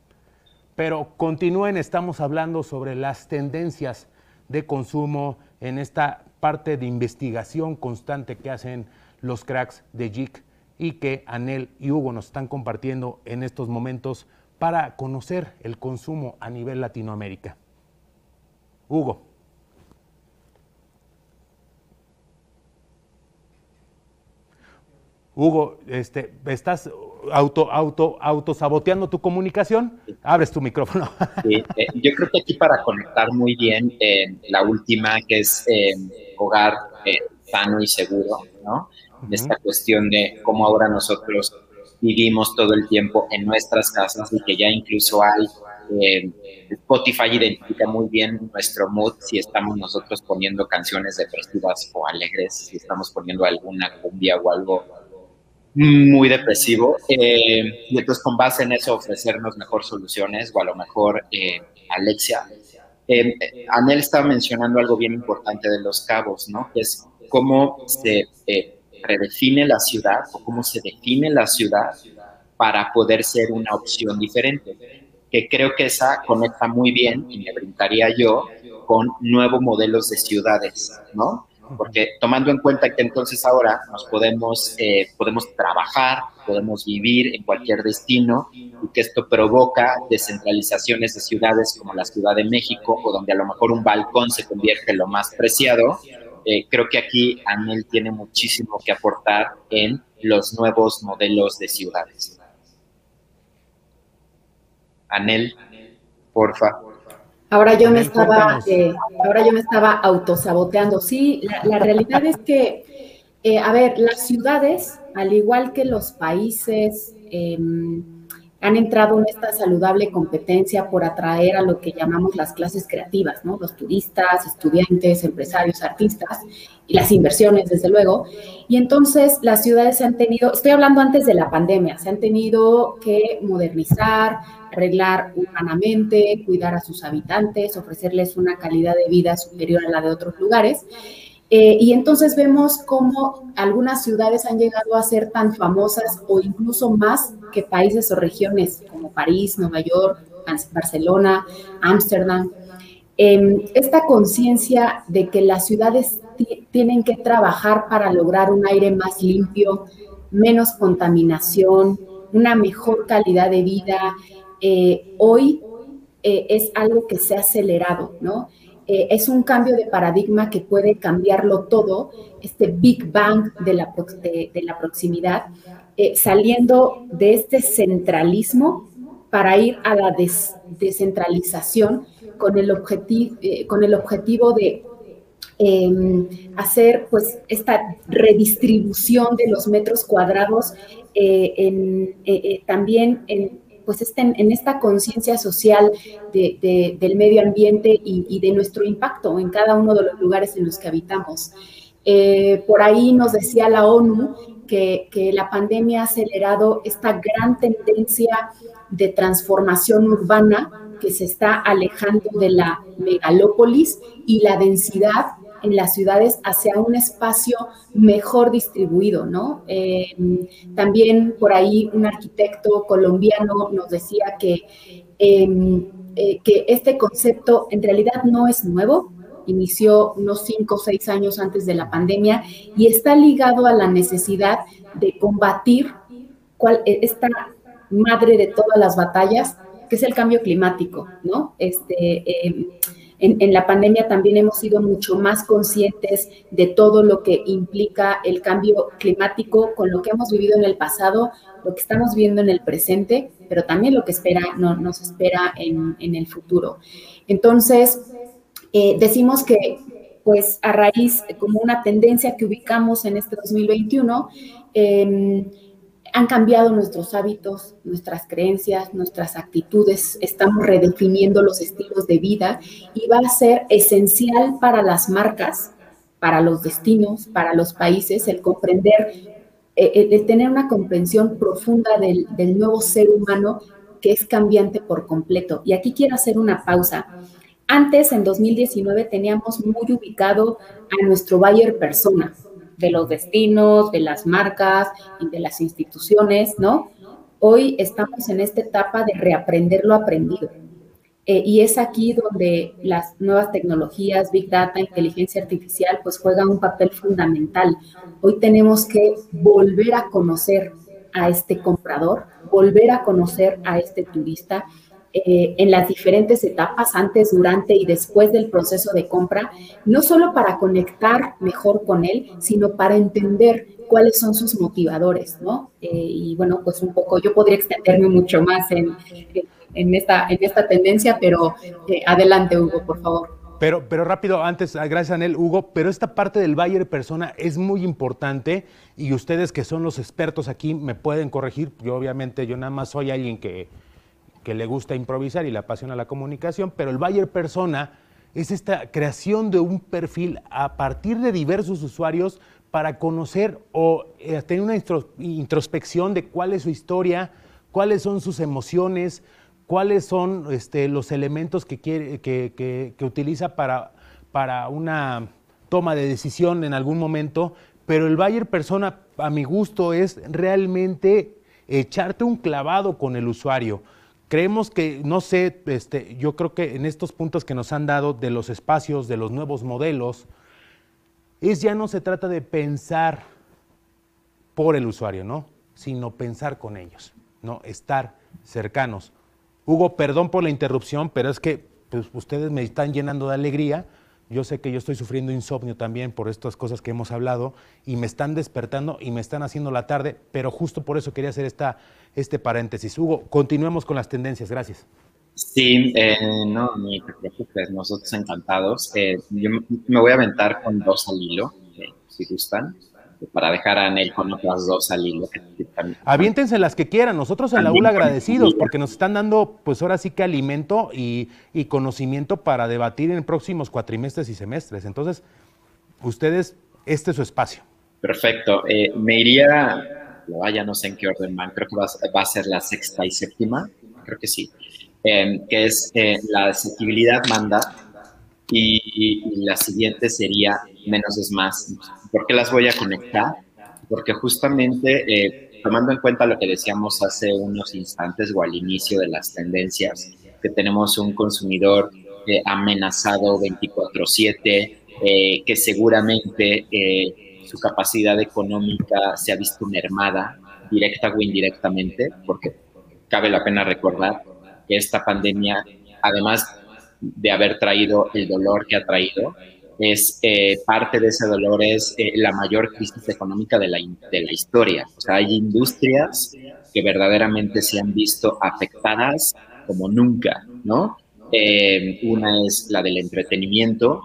Pero continúen, estamos hablando sobre las tendencias de consumo en esta parte de investigación constante que hacen los cracks de JIC y que Anel y Hugo nos están compartiendo en estos momentos para conocer el consumo a nivel Latinoamérica. Hugo. Hugo, este, estás auto, auto, auto saboteando tu comunicación, abres tu micrófono. Sí, eh, yo creo que aquí para conectar muy bien eh, la última, que es eh, hogar sano y seguro, ¿no? Esta cuestión de cómo ahora nosotros vivimos todo el tiempo en nuestras casas y que ya incluso hay eh, Spotify identifica muy bien nuestro mood si estamos nosotros poniendo canciones depresivas o alegres, si estamos poniendo alguna cumbia o algo muy depresivo. Eh, y entonces con base en eso ofrecernos mejor soluciones o a lo mejor eh, Alexia. Anel estaba mencionando algo bien importante de los cabos, ¿no? Que es cómo se redefine la ciudad o cómo se define la ciudad para poder ser una opción diferente que creo que esa conecta muy bien, y me brincaría yo, con nuevos modelos de ciudades, ¿no? Porque tomando en cuenta que entonces ahora nos podemos, eh, podemos trabajar, podemos vivir en cualquier destino y que esto provoca descentralizaciones de ciudades como la Ciudad de México o donde a lo mejor un balcón se convierte en lo más preciado, eh, creo que aquí Anel tiene muchísimo que aportar en los nuevos modelos de ciudades. Anel, porfa. Ahora yo me estaba, eh, ahora yo me estaba autosaboteando. Sí, la, realidad es que, eh, a ver, las ciudades, al igual que los países, em, han entrado en esta saludable competencia por atraer a lo que llamamos las clases creativas, ¿no? Los turistas, estudiantes, empresarios, artistas y las inversiones, desde luego. Y entonces las ciudades han tenido, estoy hablando antes de la pandemia, se han tenido que modernizar, arreglar humanamente, cuidar a sus habitantes, ofrecerles una calidad de vida superior a la de otros lugares. Eh, y entonces vemos cómo algunas ciudades han llegado a ser tan famosas o incluso más que países o regiones como París, Nueva York, Barcelona, Ámsterdam. Em, esta conciencia de que las ciudades tienen que trabajar para lograr un aire más limpio, menos contaminación, una mejor calidad de vida, eh, hoy eh, es algo que se ha acelerado, ¿no? Eh, es un cambio de paradigma que puede cambiarlo todo, este Big Bang de la, de, la proximidad, saliendo de este centralismo para ir a la descentralización con el, objetivo, con el objetivo de em, hacer pues esta redistribución de los metros cuadrados también en pues estén en esta conciencia social del medio ambiente y, de nuestro impacto en cada uno de los lugares en los que habitamos. Eh, por ahí nos decía la ONU que, la pandemia ha acelerado esta gran tendencia de transformación urbana que se está alejando de la megalópolis y la densidad en las ciudades hacia un espacio mejor distribuido, ¿no? Eh, también por ahí un arquitecto colombiano nos decía que, em, eh, que este concepto en realidad no es nuevo, inició unos cinco o seis años antes de la pandemia y está ligado a la necesidad de combatir cuál, esta madre de todas las batallas, que es el cambio climático, ¿no? Este, em, en, la pandemia también hemos sido mucho más conscientes de todo lo que implica el cambio climático con lo que hemos vivido en el pasado, lo que estamos viendo en el presente, pero también lo que espera, no, nos espera en, el futuro. Entonces, eh, decimos que pues a raíz, como una tendencia que ubicamos en este 2021, han cambiado nuestros hábitos, nuestras creencias, nuestras actitudes, estamos redefiniendo los estilos de vida y va a ser esencial para las marcas, para los destinos, para los países, el comprender, eh, el, tener una comprensión profunda del, del nuevo ser humano que es cambiante por completo. Y aquí quiero hacer una pausa. Antes, en 2019, teníamos muy ubicado a nuestro buyer persona, de los destinos, de las marcas y de las instituciones, ¿no? Hoy estamos en esta etapa de reaprender lo aprendido. Eh, y es aquí donde las nuevas tecnologías, Big Data, inteligencia artificial, pues juegan un papel fundamental. Hoy tenemos que volver a conocer a este comprador, volver a conocer a este turista eh, en las diferentes etapas, antes, durante y después del proceso de compra, no solo para conectar mejor con él, sino para entender cuáles son sus motivadores, ¿no? Eh, y bueno, pues un poco, yo podría extenderme mucho más en, en, esta, en esta tendencia, pero eh, adelante, Hugo, por favor. Pero, pero rápido, antes, ah, gracias Anel, Hugo, pero esta parte del buyer persona es muy importante y ustedes que son los expertos aquí me pueden corregir. Yo obviamente, yo nada más soy alguien que, que le gusta improvisar y le apasiona la comunicación, pero el buyer persona es esta creación de un perfil a partir de diversos usuarios para conocer o eh, tener una introspección de cuál es su historia, cuáles son sus emociones, cuáles son este, los elementos que, utiliza para, para una toma de decisión en algún momento, pero el buyer persona, a mi gusto, es realmente echarte un clavado con el usuario creemos que, no sé, este, yo creo que en estos puntos que nos han dado de los espacios, de los nuevos modelos, es ya no se trata de pensar por el usuario, ¿no? Sino pensar con ellos, ¿no? Estar cercanos. Hugo, perdón por la interrupción, pero es que pues, ustedes me están llenando de alegría yo sé que yo estoy sufriendo insomnio también por estas cosas que hemos hablado y me están despertando y me están haciendo la tarde, pero justo por eso quería hacer esta, este paréntesis. Hugo, continuemos con las tendencias. Gracias. Sí, eh, no, ni te preocupes, nosotros encantados. Eh, yo me voy a aventar con dos al hilo, eh, si gustan para dejar a Anel con otras dos al hilo. Aviéntense las que quieran, nosotros en la ULA agradecidos porque nos están dando pues ahora sí que alimento y, conocimiento para debatir en próximos cuatrimestres y semestres. Entonces, ustedes, este es su espacio. Perfecto. Eh, me iría, vaya, no sé en qué orden van, creo que va, a ser la sexta y séptima, creo que sí, eh, que es eh, la asequibilidad manda y, la siguiente sería menos es más. ¿Por qué las voy a conectar? Porque justamente eh, tomando en cuenta lo que decíamos hace unos instantes o al inicio de las tendencias, que tenemos un consumidor eh, amenazado 24/7, eh, que seguramente su capacidad económica se ha visto mermada, directa o indirectamente, porque cabe la pena recordar que esta pandemia, además de haber traído el dolor que ha traído, es eh, parte de ese dolor es eh, la mayor crisis económica de la, de la historia. O sea, hay industrias que verdaderamente se han visto afectadas como nunca, ¿no? Eh, una es la del entretenimiento,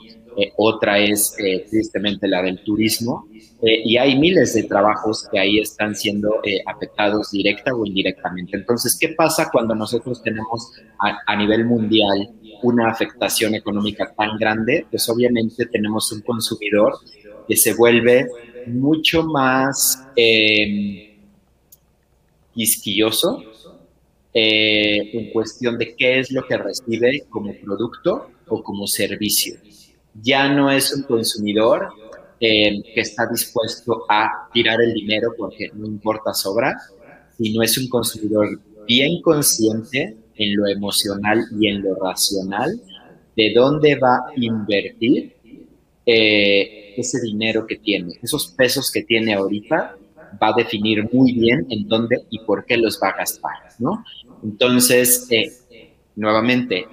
otra es tristemente la del turismo, y hay miles de trabajos que ahí están siendo afectados directa o indirectamente. Entonces, ¿qué pasa cuando nosotros tenemos a, a nivel mundial una afectación económica tan grande, pues obviamente tenemos un consumidor que se vuelve mucho más eh, quisquilloso en cuestión de qué es lo que recibe como producto o como servicio. Ya no es un consumidor eh, que está dispuesto a tirar el dinero porque no importa sobra, sino es un consumidor bien consciente en lo emocional y en lo racional de dónde va a invertir eh, ese dinero que tiene, esos pesos que tiene ahorita, va a definir muy bien en dónde y por qué los va a gastar, ¿no? Entonces, eh, nuevamente,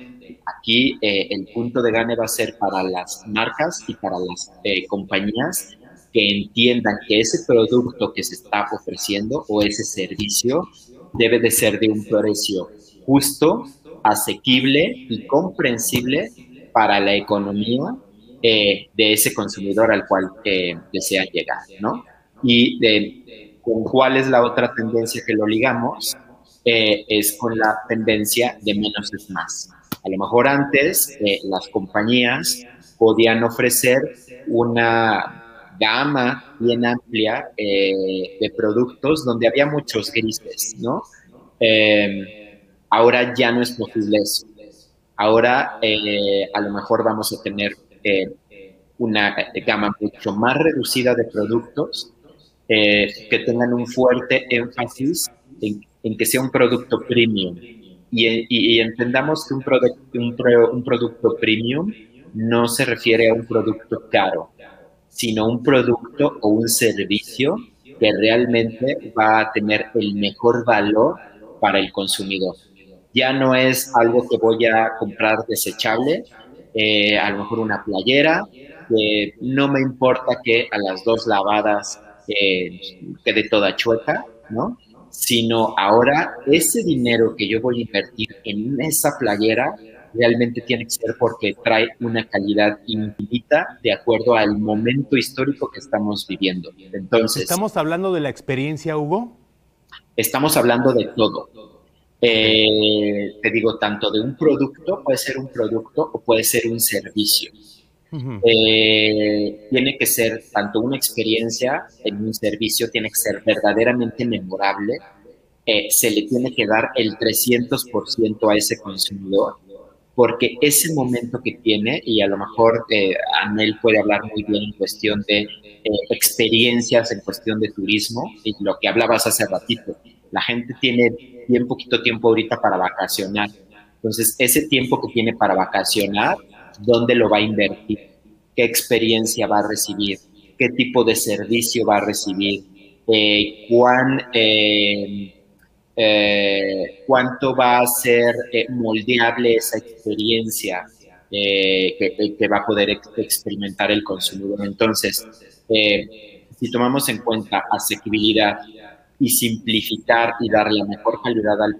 aquí eh, el punto de gane va a ser para las marcas y para las compañías que entiendan que ese producto que se está ofreciendo o ese servicio debe de ser de un precio justo, asequible y comprensible para la economía eh, de ese consumidor al cual eh, desean llegar, ¿no? Y con cuál es la otra tendencia que lo ligamos, eh, es con la tendencia de menos es más. A lo mejor antes las compañías podían ofrecer una gama bien amplia de productos donde había muchos grises, ¿no? Ahora ya no es posible eso. Ahora eh, a lo mejor vamos a tener eh, una gama mucho más reducida de productos eh, que tengan un fuerte énfasis en, que sea un producto premium. Y, entendamos que un, un producto premium no se refiere a un producto caro, sino un producto o un servicio que realmente va a tener el mejor valor para el consumidor. Ya no es algo que voy a comprar desechable, eh, a lo mejor una playera, que no me importa que a las dos lavadas eh, quede toda chueca, ¿no? Sino ahora ese dinero que yo voy a invertir en esa playera realmente tiene que ser porque trae una calidad infinita de acuerdo al momento histórico que estamos viviendo. Entonces. ¿Estamos hablando de la experiencia, Hugo? Estamos hablando de todo. Eh, te digo, tanto de un producto, puede ser un producto o puede ser un servicio. Eh, tiene que ser tanto una experiencia en un servicio, tiene que ser verdaderamente memorable, eh, se le tiene que dar el 300% a ese consumidor porque ese momento que tiene, y a lo mejor eh, Anel puede hablar muy bien en cuestión de eh, experiencias, en cuestión de turismo, y lo que hablabas hace ratito, la gente tiene bien poquito tiempo ahorita para vacacionar. Entonces, ese tiempo que tiene para vacacionar, ¿dónde lo va a invertir? ¿Qué experiencia va a recibir? ¿Qué tipo de servicio va a recibir? Eh, ¿Cuán eh, eh, cuánto va a ser moldeable esa experiencia que, va a poder experimentar el consumidor. Entonces, si tomamos en cuenta asequibilidad y simplificar y dar la mejor calidad al,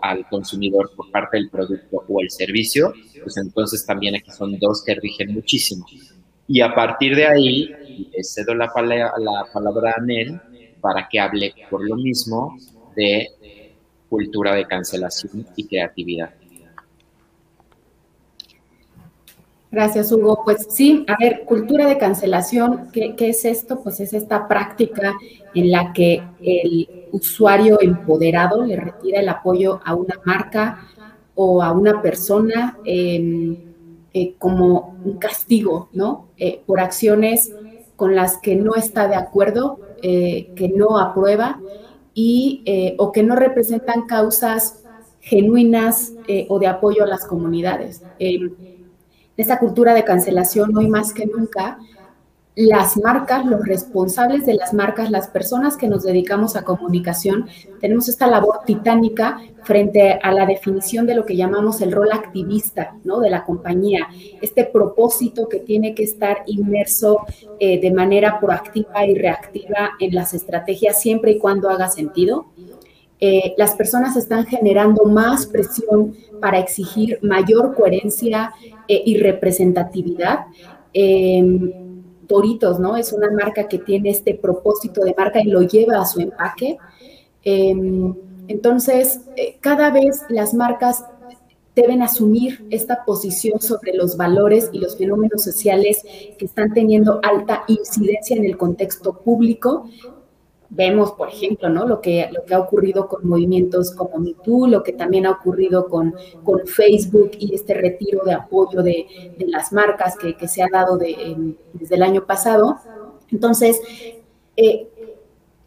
al consumidor por parte del producto o el servicio, pues entonces también aquí son dos que rigen muchísimo. Y a partir de ahí, cedo la, la palabra a Anel para que hable por lo mismo de cultura de cancelación y creatividad. Gracias, Hugo. Pues sí, a ver, cultura de cancelación, ¿qué, es esto? Pues es esta práctica en la que el usuario empoderado le retira el apoyo a una marca o a una persona em, eh, como un castigo, ¿no? Eh, por acciones con las que no está de acuerdo, eh, que no aprueba y, o que no representan causas genuinas o de apoyo a las comunidades. Esta cultura de cancelación, hoy más que nunca, las marcas, los responsables de las marcas, las personas que nos dedicamos a comunicación, tenemos esta labor titánica frente a la definición de lo que llamamos el rol activista ¿no? de la compañía, este propósito que tiene que estar inmerso eh, de manera proactiva y reactiva en las estrategias siempre y cuando haga sentido. Eh, las personas están generando más presión para exigir mayor coherencia eh, y representatividad. Doritos, ¿no? Es una marca que tiene este propósito de marca y lo lleva a su empaque. Em, entonces, eh, cada vez las marcas deben asumir esta posición sobre los valores y los fenómenos sociales que están teniendo alta incidencia en el contexto público, vemos, por ejemplo, ¿no? lo, que, lo que ha ocurrido con movimientos como MeToo, lo que también ha ocurrido con, con Facebook y este retiro de apoyo de, las marcas que, que, se ha dado de, desde el año pasado. Entonces, eh,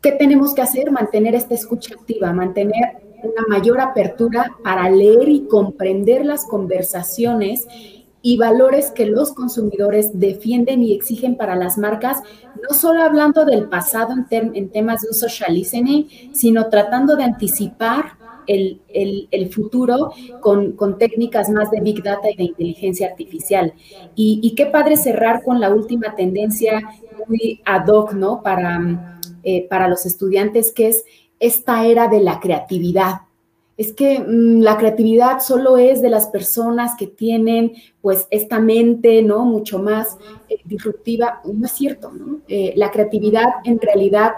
¿qué tenemos que hacer? Mantener esta escucha activa, mantener una mayor apertura para leer y comprender las conversaciones y valores que los consumidores defienden y exigen para las marcas, no solo hablando del pasado en, temas de un social listening, sino tratando de anticipar el, futuro con, técnicas más de Big Data y de inteligencia artificial. Y, qué padre cerrar con la última tendencia muy ad hoc, ¿no? Para, eh, para los estudiantes, que es esta era de la creatividad es que mm, la creatividad solo es de las personas que tienen pues esta mente, ¿no? Mucho más eh, disruptiva. No es cierto, ¿no? Eh, la creatividad en realidad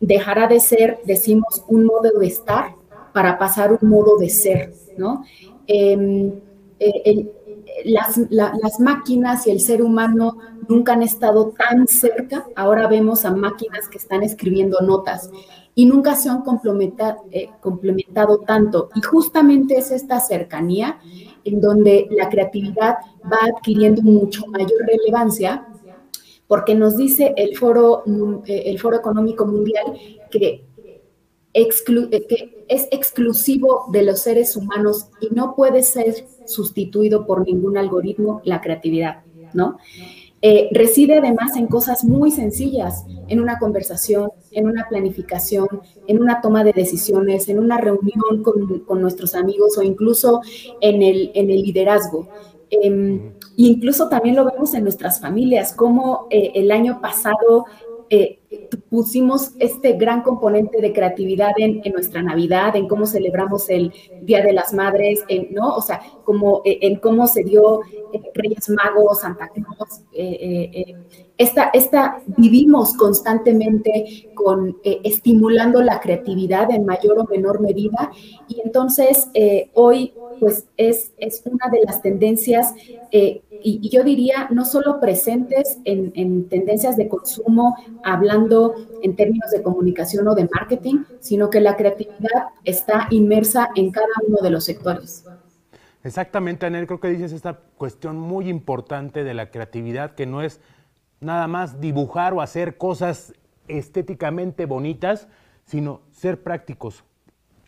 dejará de ser, decimos, un modo de estar para pasar un modo de ser, ¿no? Em, eh, las, las, máquinas y el ser humano nunca han estado tan cerca. Ahora vemos a máquinas que están escribiendo notas y nunca se han eh, complementado tanto. Y justamente es esta cercanía en donde la creatividad va adquiriendo mucho mayor relevancia, porque nos dice el Foro, eh, el Foro Económico Mundial que, eh, que es exclusivo de los seres humanos y no puede ser sustituido por ningún algoritmo la creatividad, ¿no? reside además en cosas muy sencillas, en una conversación, en una planificación, en una toma de decisiones, en una reunión con, nuestros amigos o incluso en el, en el liderazgo. Em, incluso también lo vemos en nuestras familias, como eh, el año pasado eh, pusimos este gran componente de creatividad en, nuestra Navidad, en cómo celebramos el Día de las Madres, ¿no? O sea, como, eh, en cómo se dio eh, Reyes Magos, Santa Claus. esta, esta, vivimos constantemente con, estimulando la creatividad en mayor o menor medida y entonces hoy pues es, es una de las tendencias y, yo diría no solo presentes en, tendencias de consumo, hablando en términos de comunicación o de marketing, sino que la creatividad está inmersa en cada uno de los sectores. Exactamente, Anel, creo que dices esta cuestión muy importante de la creatividad, que no es nada más dibujar o hacer cosas estéticamente bonitas, sino ser prácticos,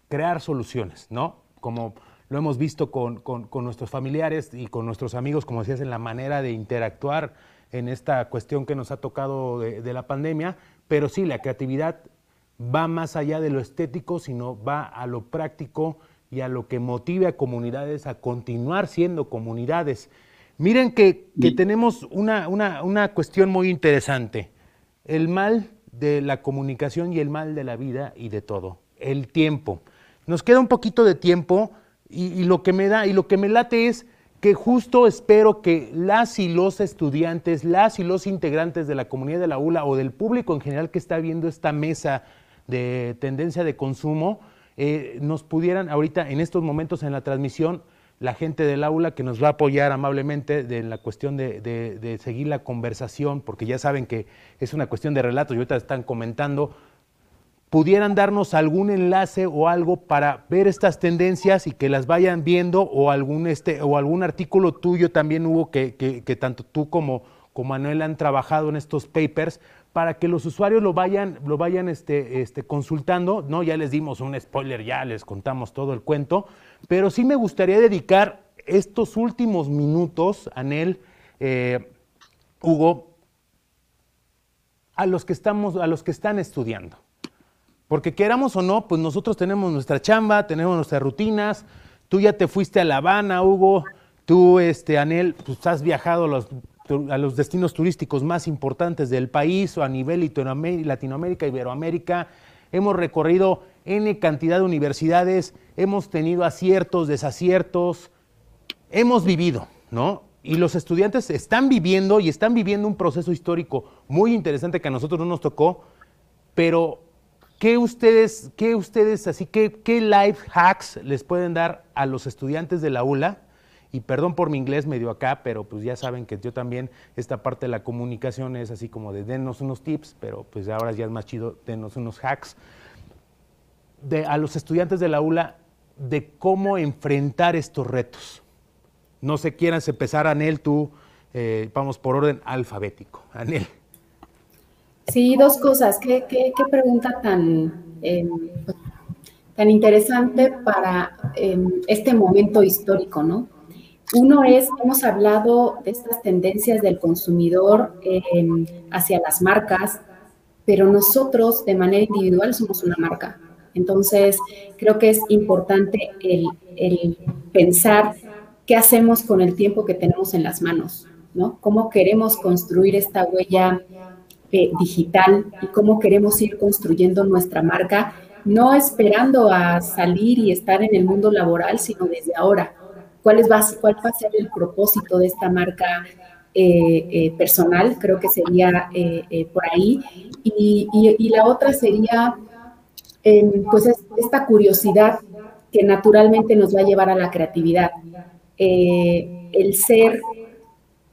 crear soluciones, ¿no? Como lo hemos visto con, nuestros familiares y con nuestros amigos, como decías, en la manera de interactuar en esta cuestión que nos ha tocado de, la pandemia, pero sí, la creatividad va más allá de lo estético, sino va a lo práctico y a lo que motive a comunidades a continuar siendo comunidades. Miren que, tenemos una, una, cuestión muy interesante, el mal de la comunicación y el mal de la vida y de todo, el tiempo. Nos queda un poquito de tiempo y, lo que me da y lo que me late es que justo espero que las y los estudiantes, las y los integrantes de la comunidad de la ULA o del público en general que está viendo esta mesa de tendencia de consumo, eh, nos pudieran ahorita en estos momentos en la transmisión, la gente del aula que nos va a apoyar amablemente de la cuestión de, de, seguir la conversación, porque ya saben que es una cuestión de relatos y ahorita están comentando pudieran darnos algún enlace o algo para ver estas tendencias y que las vayan viendo o algún, este, o algún artículo tuyo también hubo que, que, tanto tú como, como Manuel han trabajado en estos papers para que los usuarios lo vayan, lo vayan este, este, consultando. No, ya les dimos un spoiler, ya les contamos todo el cuento, pero sí me gustaría dedicar estos últimos minutos, Anel, eh, Hugo, a los que estamos, a los que están estudiando. Porque queramos o no, pues nosotros tenemos nuestra chamba, tenemos nuestras rutinas. Tú ya te fuiste a La Habana, Hugo. Tú, este, Anel, pues has viajado a los, destinos turísticos más importantes del país o a nivel Latinoamérica, Iberoamérica. Hemos recorrido N cantidad de universidades, hemos tenido aciertos, desaciertos, hemos vivido, ¿no? Y los estudiantes están viviendo y están viviendo un proceso histórico muy interesante que a nosotros no nos tocó, pero ¿Qué ustedes, qué ustedes así, qué, qué life hacks les pueden dar a los estudiantes de la ULA? Y perdón por mi inglés medio acá, pero pues ya saben que yo también, esta parte de la comunicación es así como de denos unos tips, pero pues ahora ya es más chido, denos unos hacks. De, a los estudiantes de la ULA de cómo enfrentar estos retos. No sé, quieras empezar, Anel, tú, eh, vamos por orden alfabético. Anel. Sí, dos cosas. Qué, qué, pregunta tan, em, tan interesante para em, este momento histórico, ¿no? Uno es, hemos hablado de estas tendencias del consumidor em, hacia las marcas, pero nosotros de manera individual somos una marca. Entonces, creo que es importante el, el pensar qué hacemos con el tiempo que tenemos en las manos, ¿no? ¿Cómo queremos construir esta huella eh, digital y cómo queremos ir construyendo nuestra marca, no esperando a salir y estar en el mundo laboral, sino desde ahora. ¿Cuál, es, cuál va a ser el propósito de esta marca eh, eh, personal? Creo que sería por ahí. Y, y, la otra sería, em, pues, esta curiosidad que naturalmente nos va a llevar a la creatividad. el ser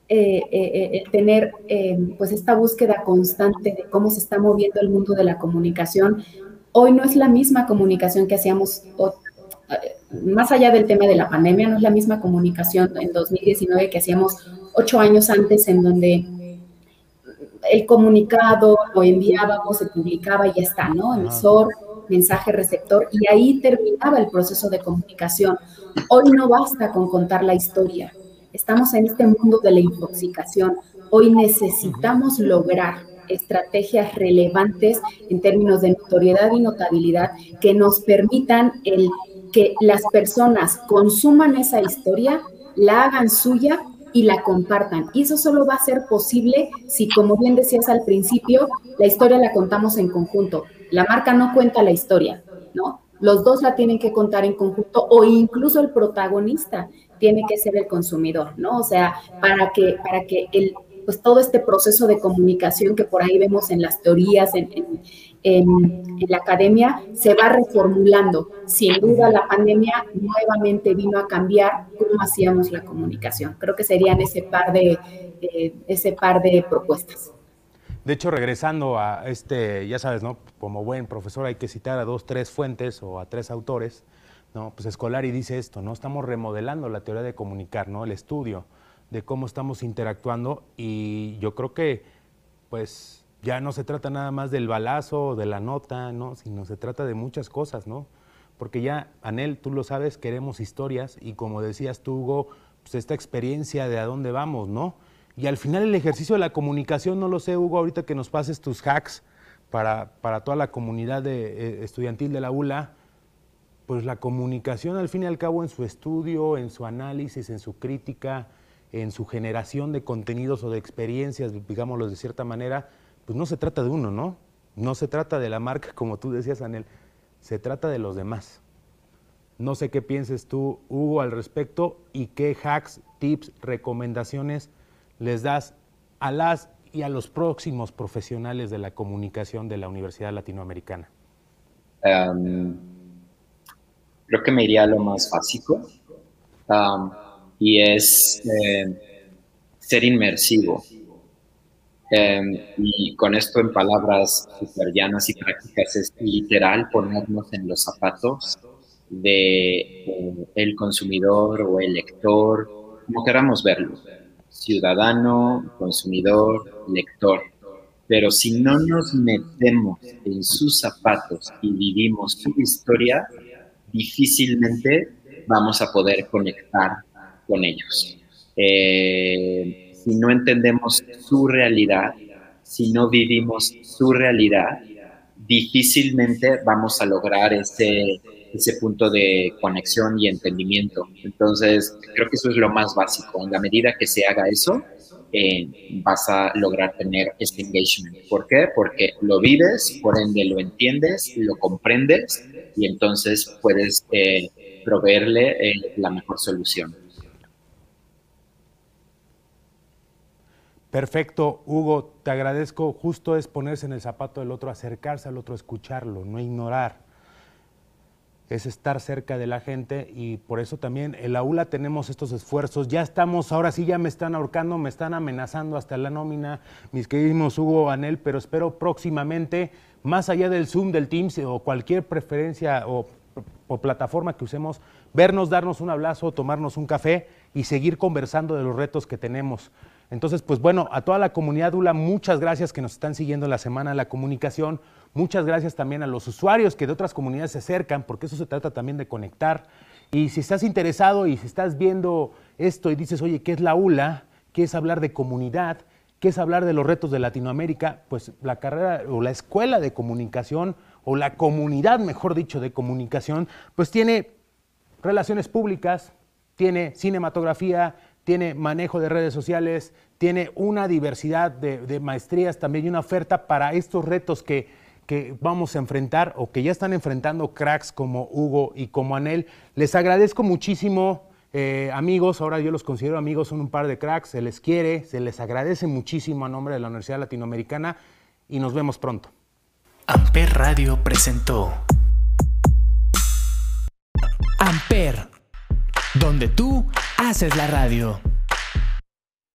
eh, eh, el tener pues esta búsqueda constante de cómo se está moviendo el mundo de la comunicación. Hoy no es la misma comunicación que hacíamos, eh, más allá del tema de la pandemia, no es la misma comunicación en 2019 que hacíamos ocho años antes en donde el comunicado lo enviábamos, se publicaba y ya está, ¿no? Emisor, mensaje receptor, y ahí terminaba el proceso de comunicación. Hoy no basta con contar la historia, Estamos en este mundo de la intoxicación, Hoy necesitamos lograr estrategias relevantes en términos de notoriedad y notabilidad que nos permitan el que las personas consuman esa historia, la hagan suya y la compartan. Y eso solo va a ser posible si, como bien decías al principio, la historia la contamos en conjunto. La marca no cuenta la historia, ¿no? Los dos la tienen que contar en conjunto o incluso el protagonista tiene que ser el consumidor, ¿no? O sea, para que, para que el, pues todo este proceso de comunicación que por ahí vemos en las teorías, en, la academia, se va reformulando. Sin duda, la pandemia nuevamente vino a cambiar cómo hacíamos la comunicación. Creo que serían ese par de, ese par de propuestas. De hecho, regresando a este, ya sabes, ¿no? Como buen profesor hay que citar a dos, tres fuentes o a tres autores, ¿no? Pues Escolari dice esto, ¿no? Estamos remodelando la teoría de comunicar, ¿no? El estudio de cómo estamos interactuando y yo creo que pues ya no se trata nada más del balazo, de la nota, ¿no? sino se trata de muchas cosas, ¿no? Porque ya, Anel, tú lo sabes, queremos historias y como decías tú, Hugo, pues esta experiencia de a dónde vamos, ¿no? Y al final el ejercicio de la comunicación, no lo sé, Hugo, ahorita que nos pases tus hacks para, para toda la comunidad eh, estudiantil de la ULA, pues la comunicación al fin y al cabo en su estudio, en su análisis, en su crítica, en su generación de contenidos o de experiencias, digámoslo de cierta manera, pues no se trata de uno, ¿no? No se trata de la marca, como tú decías, Anel, se trata de los demás. No sé qué pienses tú, Hugo, al respecto y qué hacks, tips, recomendaciones les das a las y a los próximos profesionales de la comunicación de la Universidad Latinoamericana. Creo que me iría a lo más básico y es eh, ser inmersivo. Em, y con esto en palabras super llanas y prácticas es literal ponernos en los zapatos de eh, el consumidor o el lector, como queramos verlo, ciudadano, consumidor, lector. Pero si no nos metemos en sus zapatos y vivimos su historia, difícilmente vamos a poder conectar con ellos. Eh, si no entendemos su realidad, si no vivimos su realidad, difícilmente vamos a lograr ese, ese punto de conexión y entendimiento. Entonces, creo que eso es lo más básico. En la medida que se haga eso, eh, vas a lograr tener este engagement. ¿Por qué? Porque lo vives, por ende lo entiendes, lo comprendes y entonces puedes eh, proveerle la mejor solución. Perfecto, Hugo, te agradezco. Justo es ponerse en el zapato del otro, acercarse al otro, escucharlo, no ignorar. Es estar cerca de la gente y por eso también en la ULA tenemos estos esfuerzos. Ya estamos, ahora sí ya me están ahorcando, me están amenazando hasta la nómina, mis queridos Hugo, Anel, pero espero próximamente, más allá del Zoom, del Teams o cualquier preferencia o, plataforma que usemos, vernos, darnos un abrazo, tomarnos un café y seguir conversando de los retos que tenemos. Entonces, pues bueno, a toda la comunidad ULA, muchas gracias que nos están siguiendo en la Semana de la Comunicación. Muchas gracias también a los usuarios que de otras comunidades se acercan, porque eso se trata también de conectar. Y si estás interesado y si estás viendo esto y dices, oye, ¿qué es la ULA? ¿Qué es hablar de comunidad? ¿Qué es hablar de los retos de Latinoamérica? Pues la carrera o la escuela de comunicación o la comunidad, mejor dicho, de comunicación, pues tiene relaciones públicas, tiene cinematografía, tiene manejo de redes sociales, tiene una diversidad de, maestrías también y una oferta para estos retos que, vamos a enfrentar o que ya están enfrentando cracks como Hugo y como Anel. Les agradezco muchísimo. Eh, amigos, ahora yo los considero amigos, son un par de cracks, se les quiere, se les agradece muchísimo a nombre de la Universidad Latinoamericana y nos vemos pronto. Amper Radio presentó Amper donde tú haces la radio.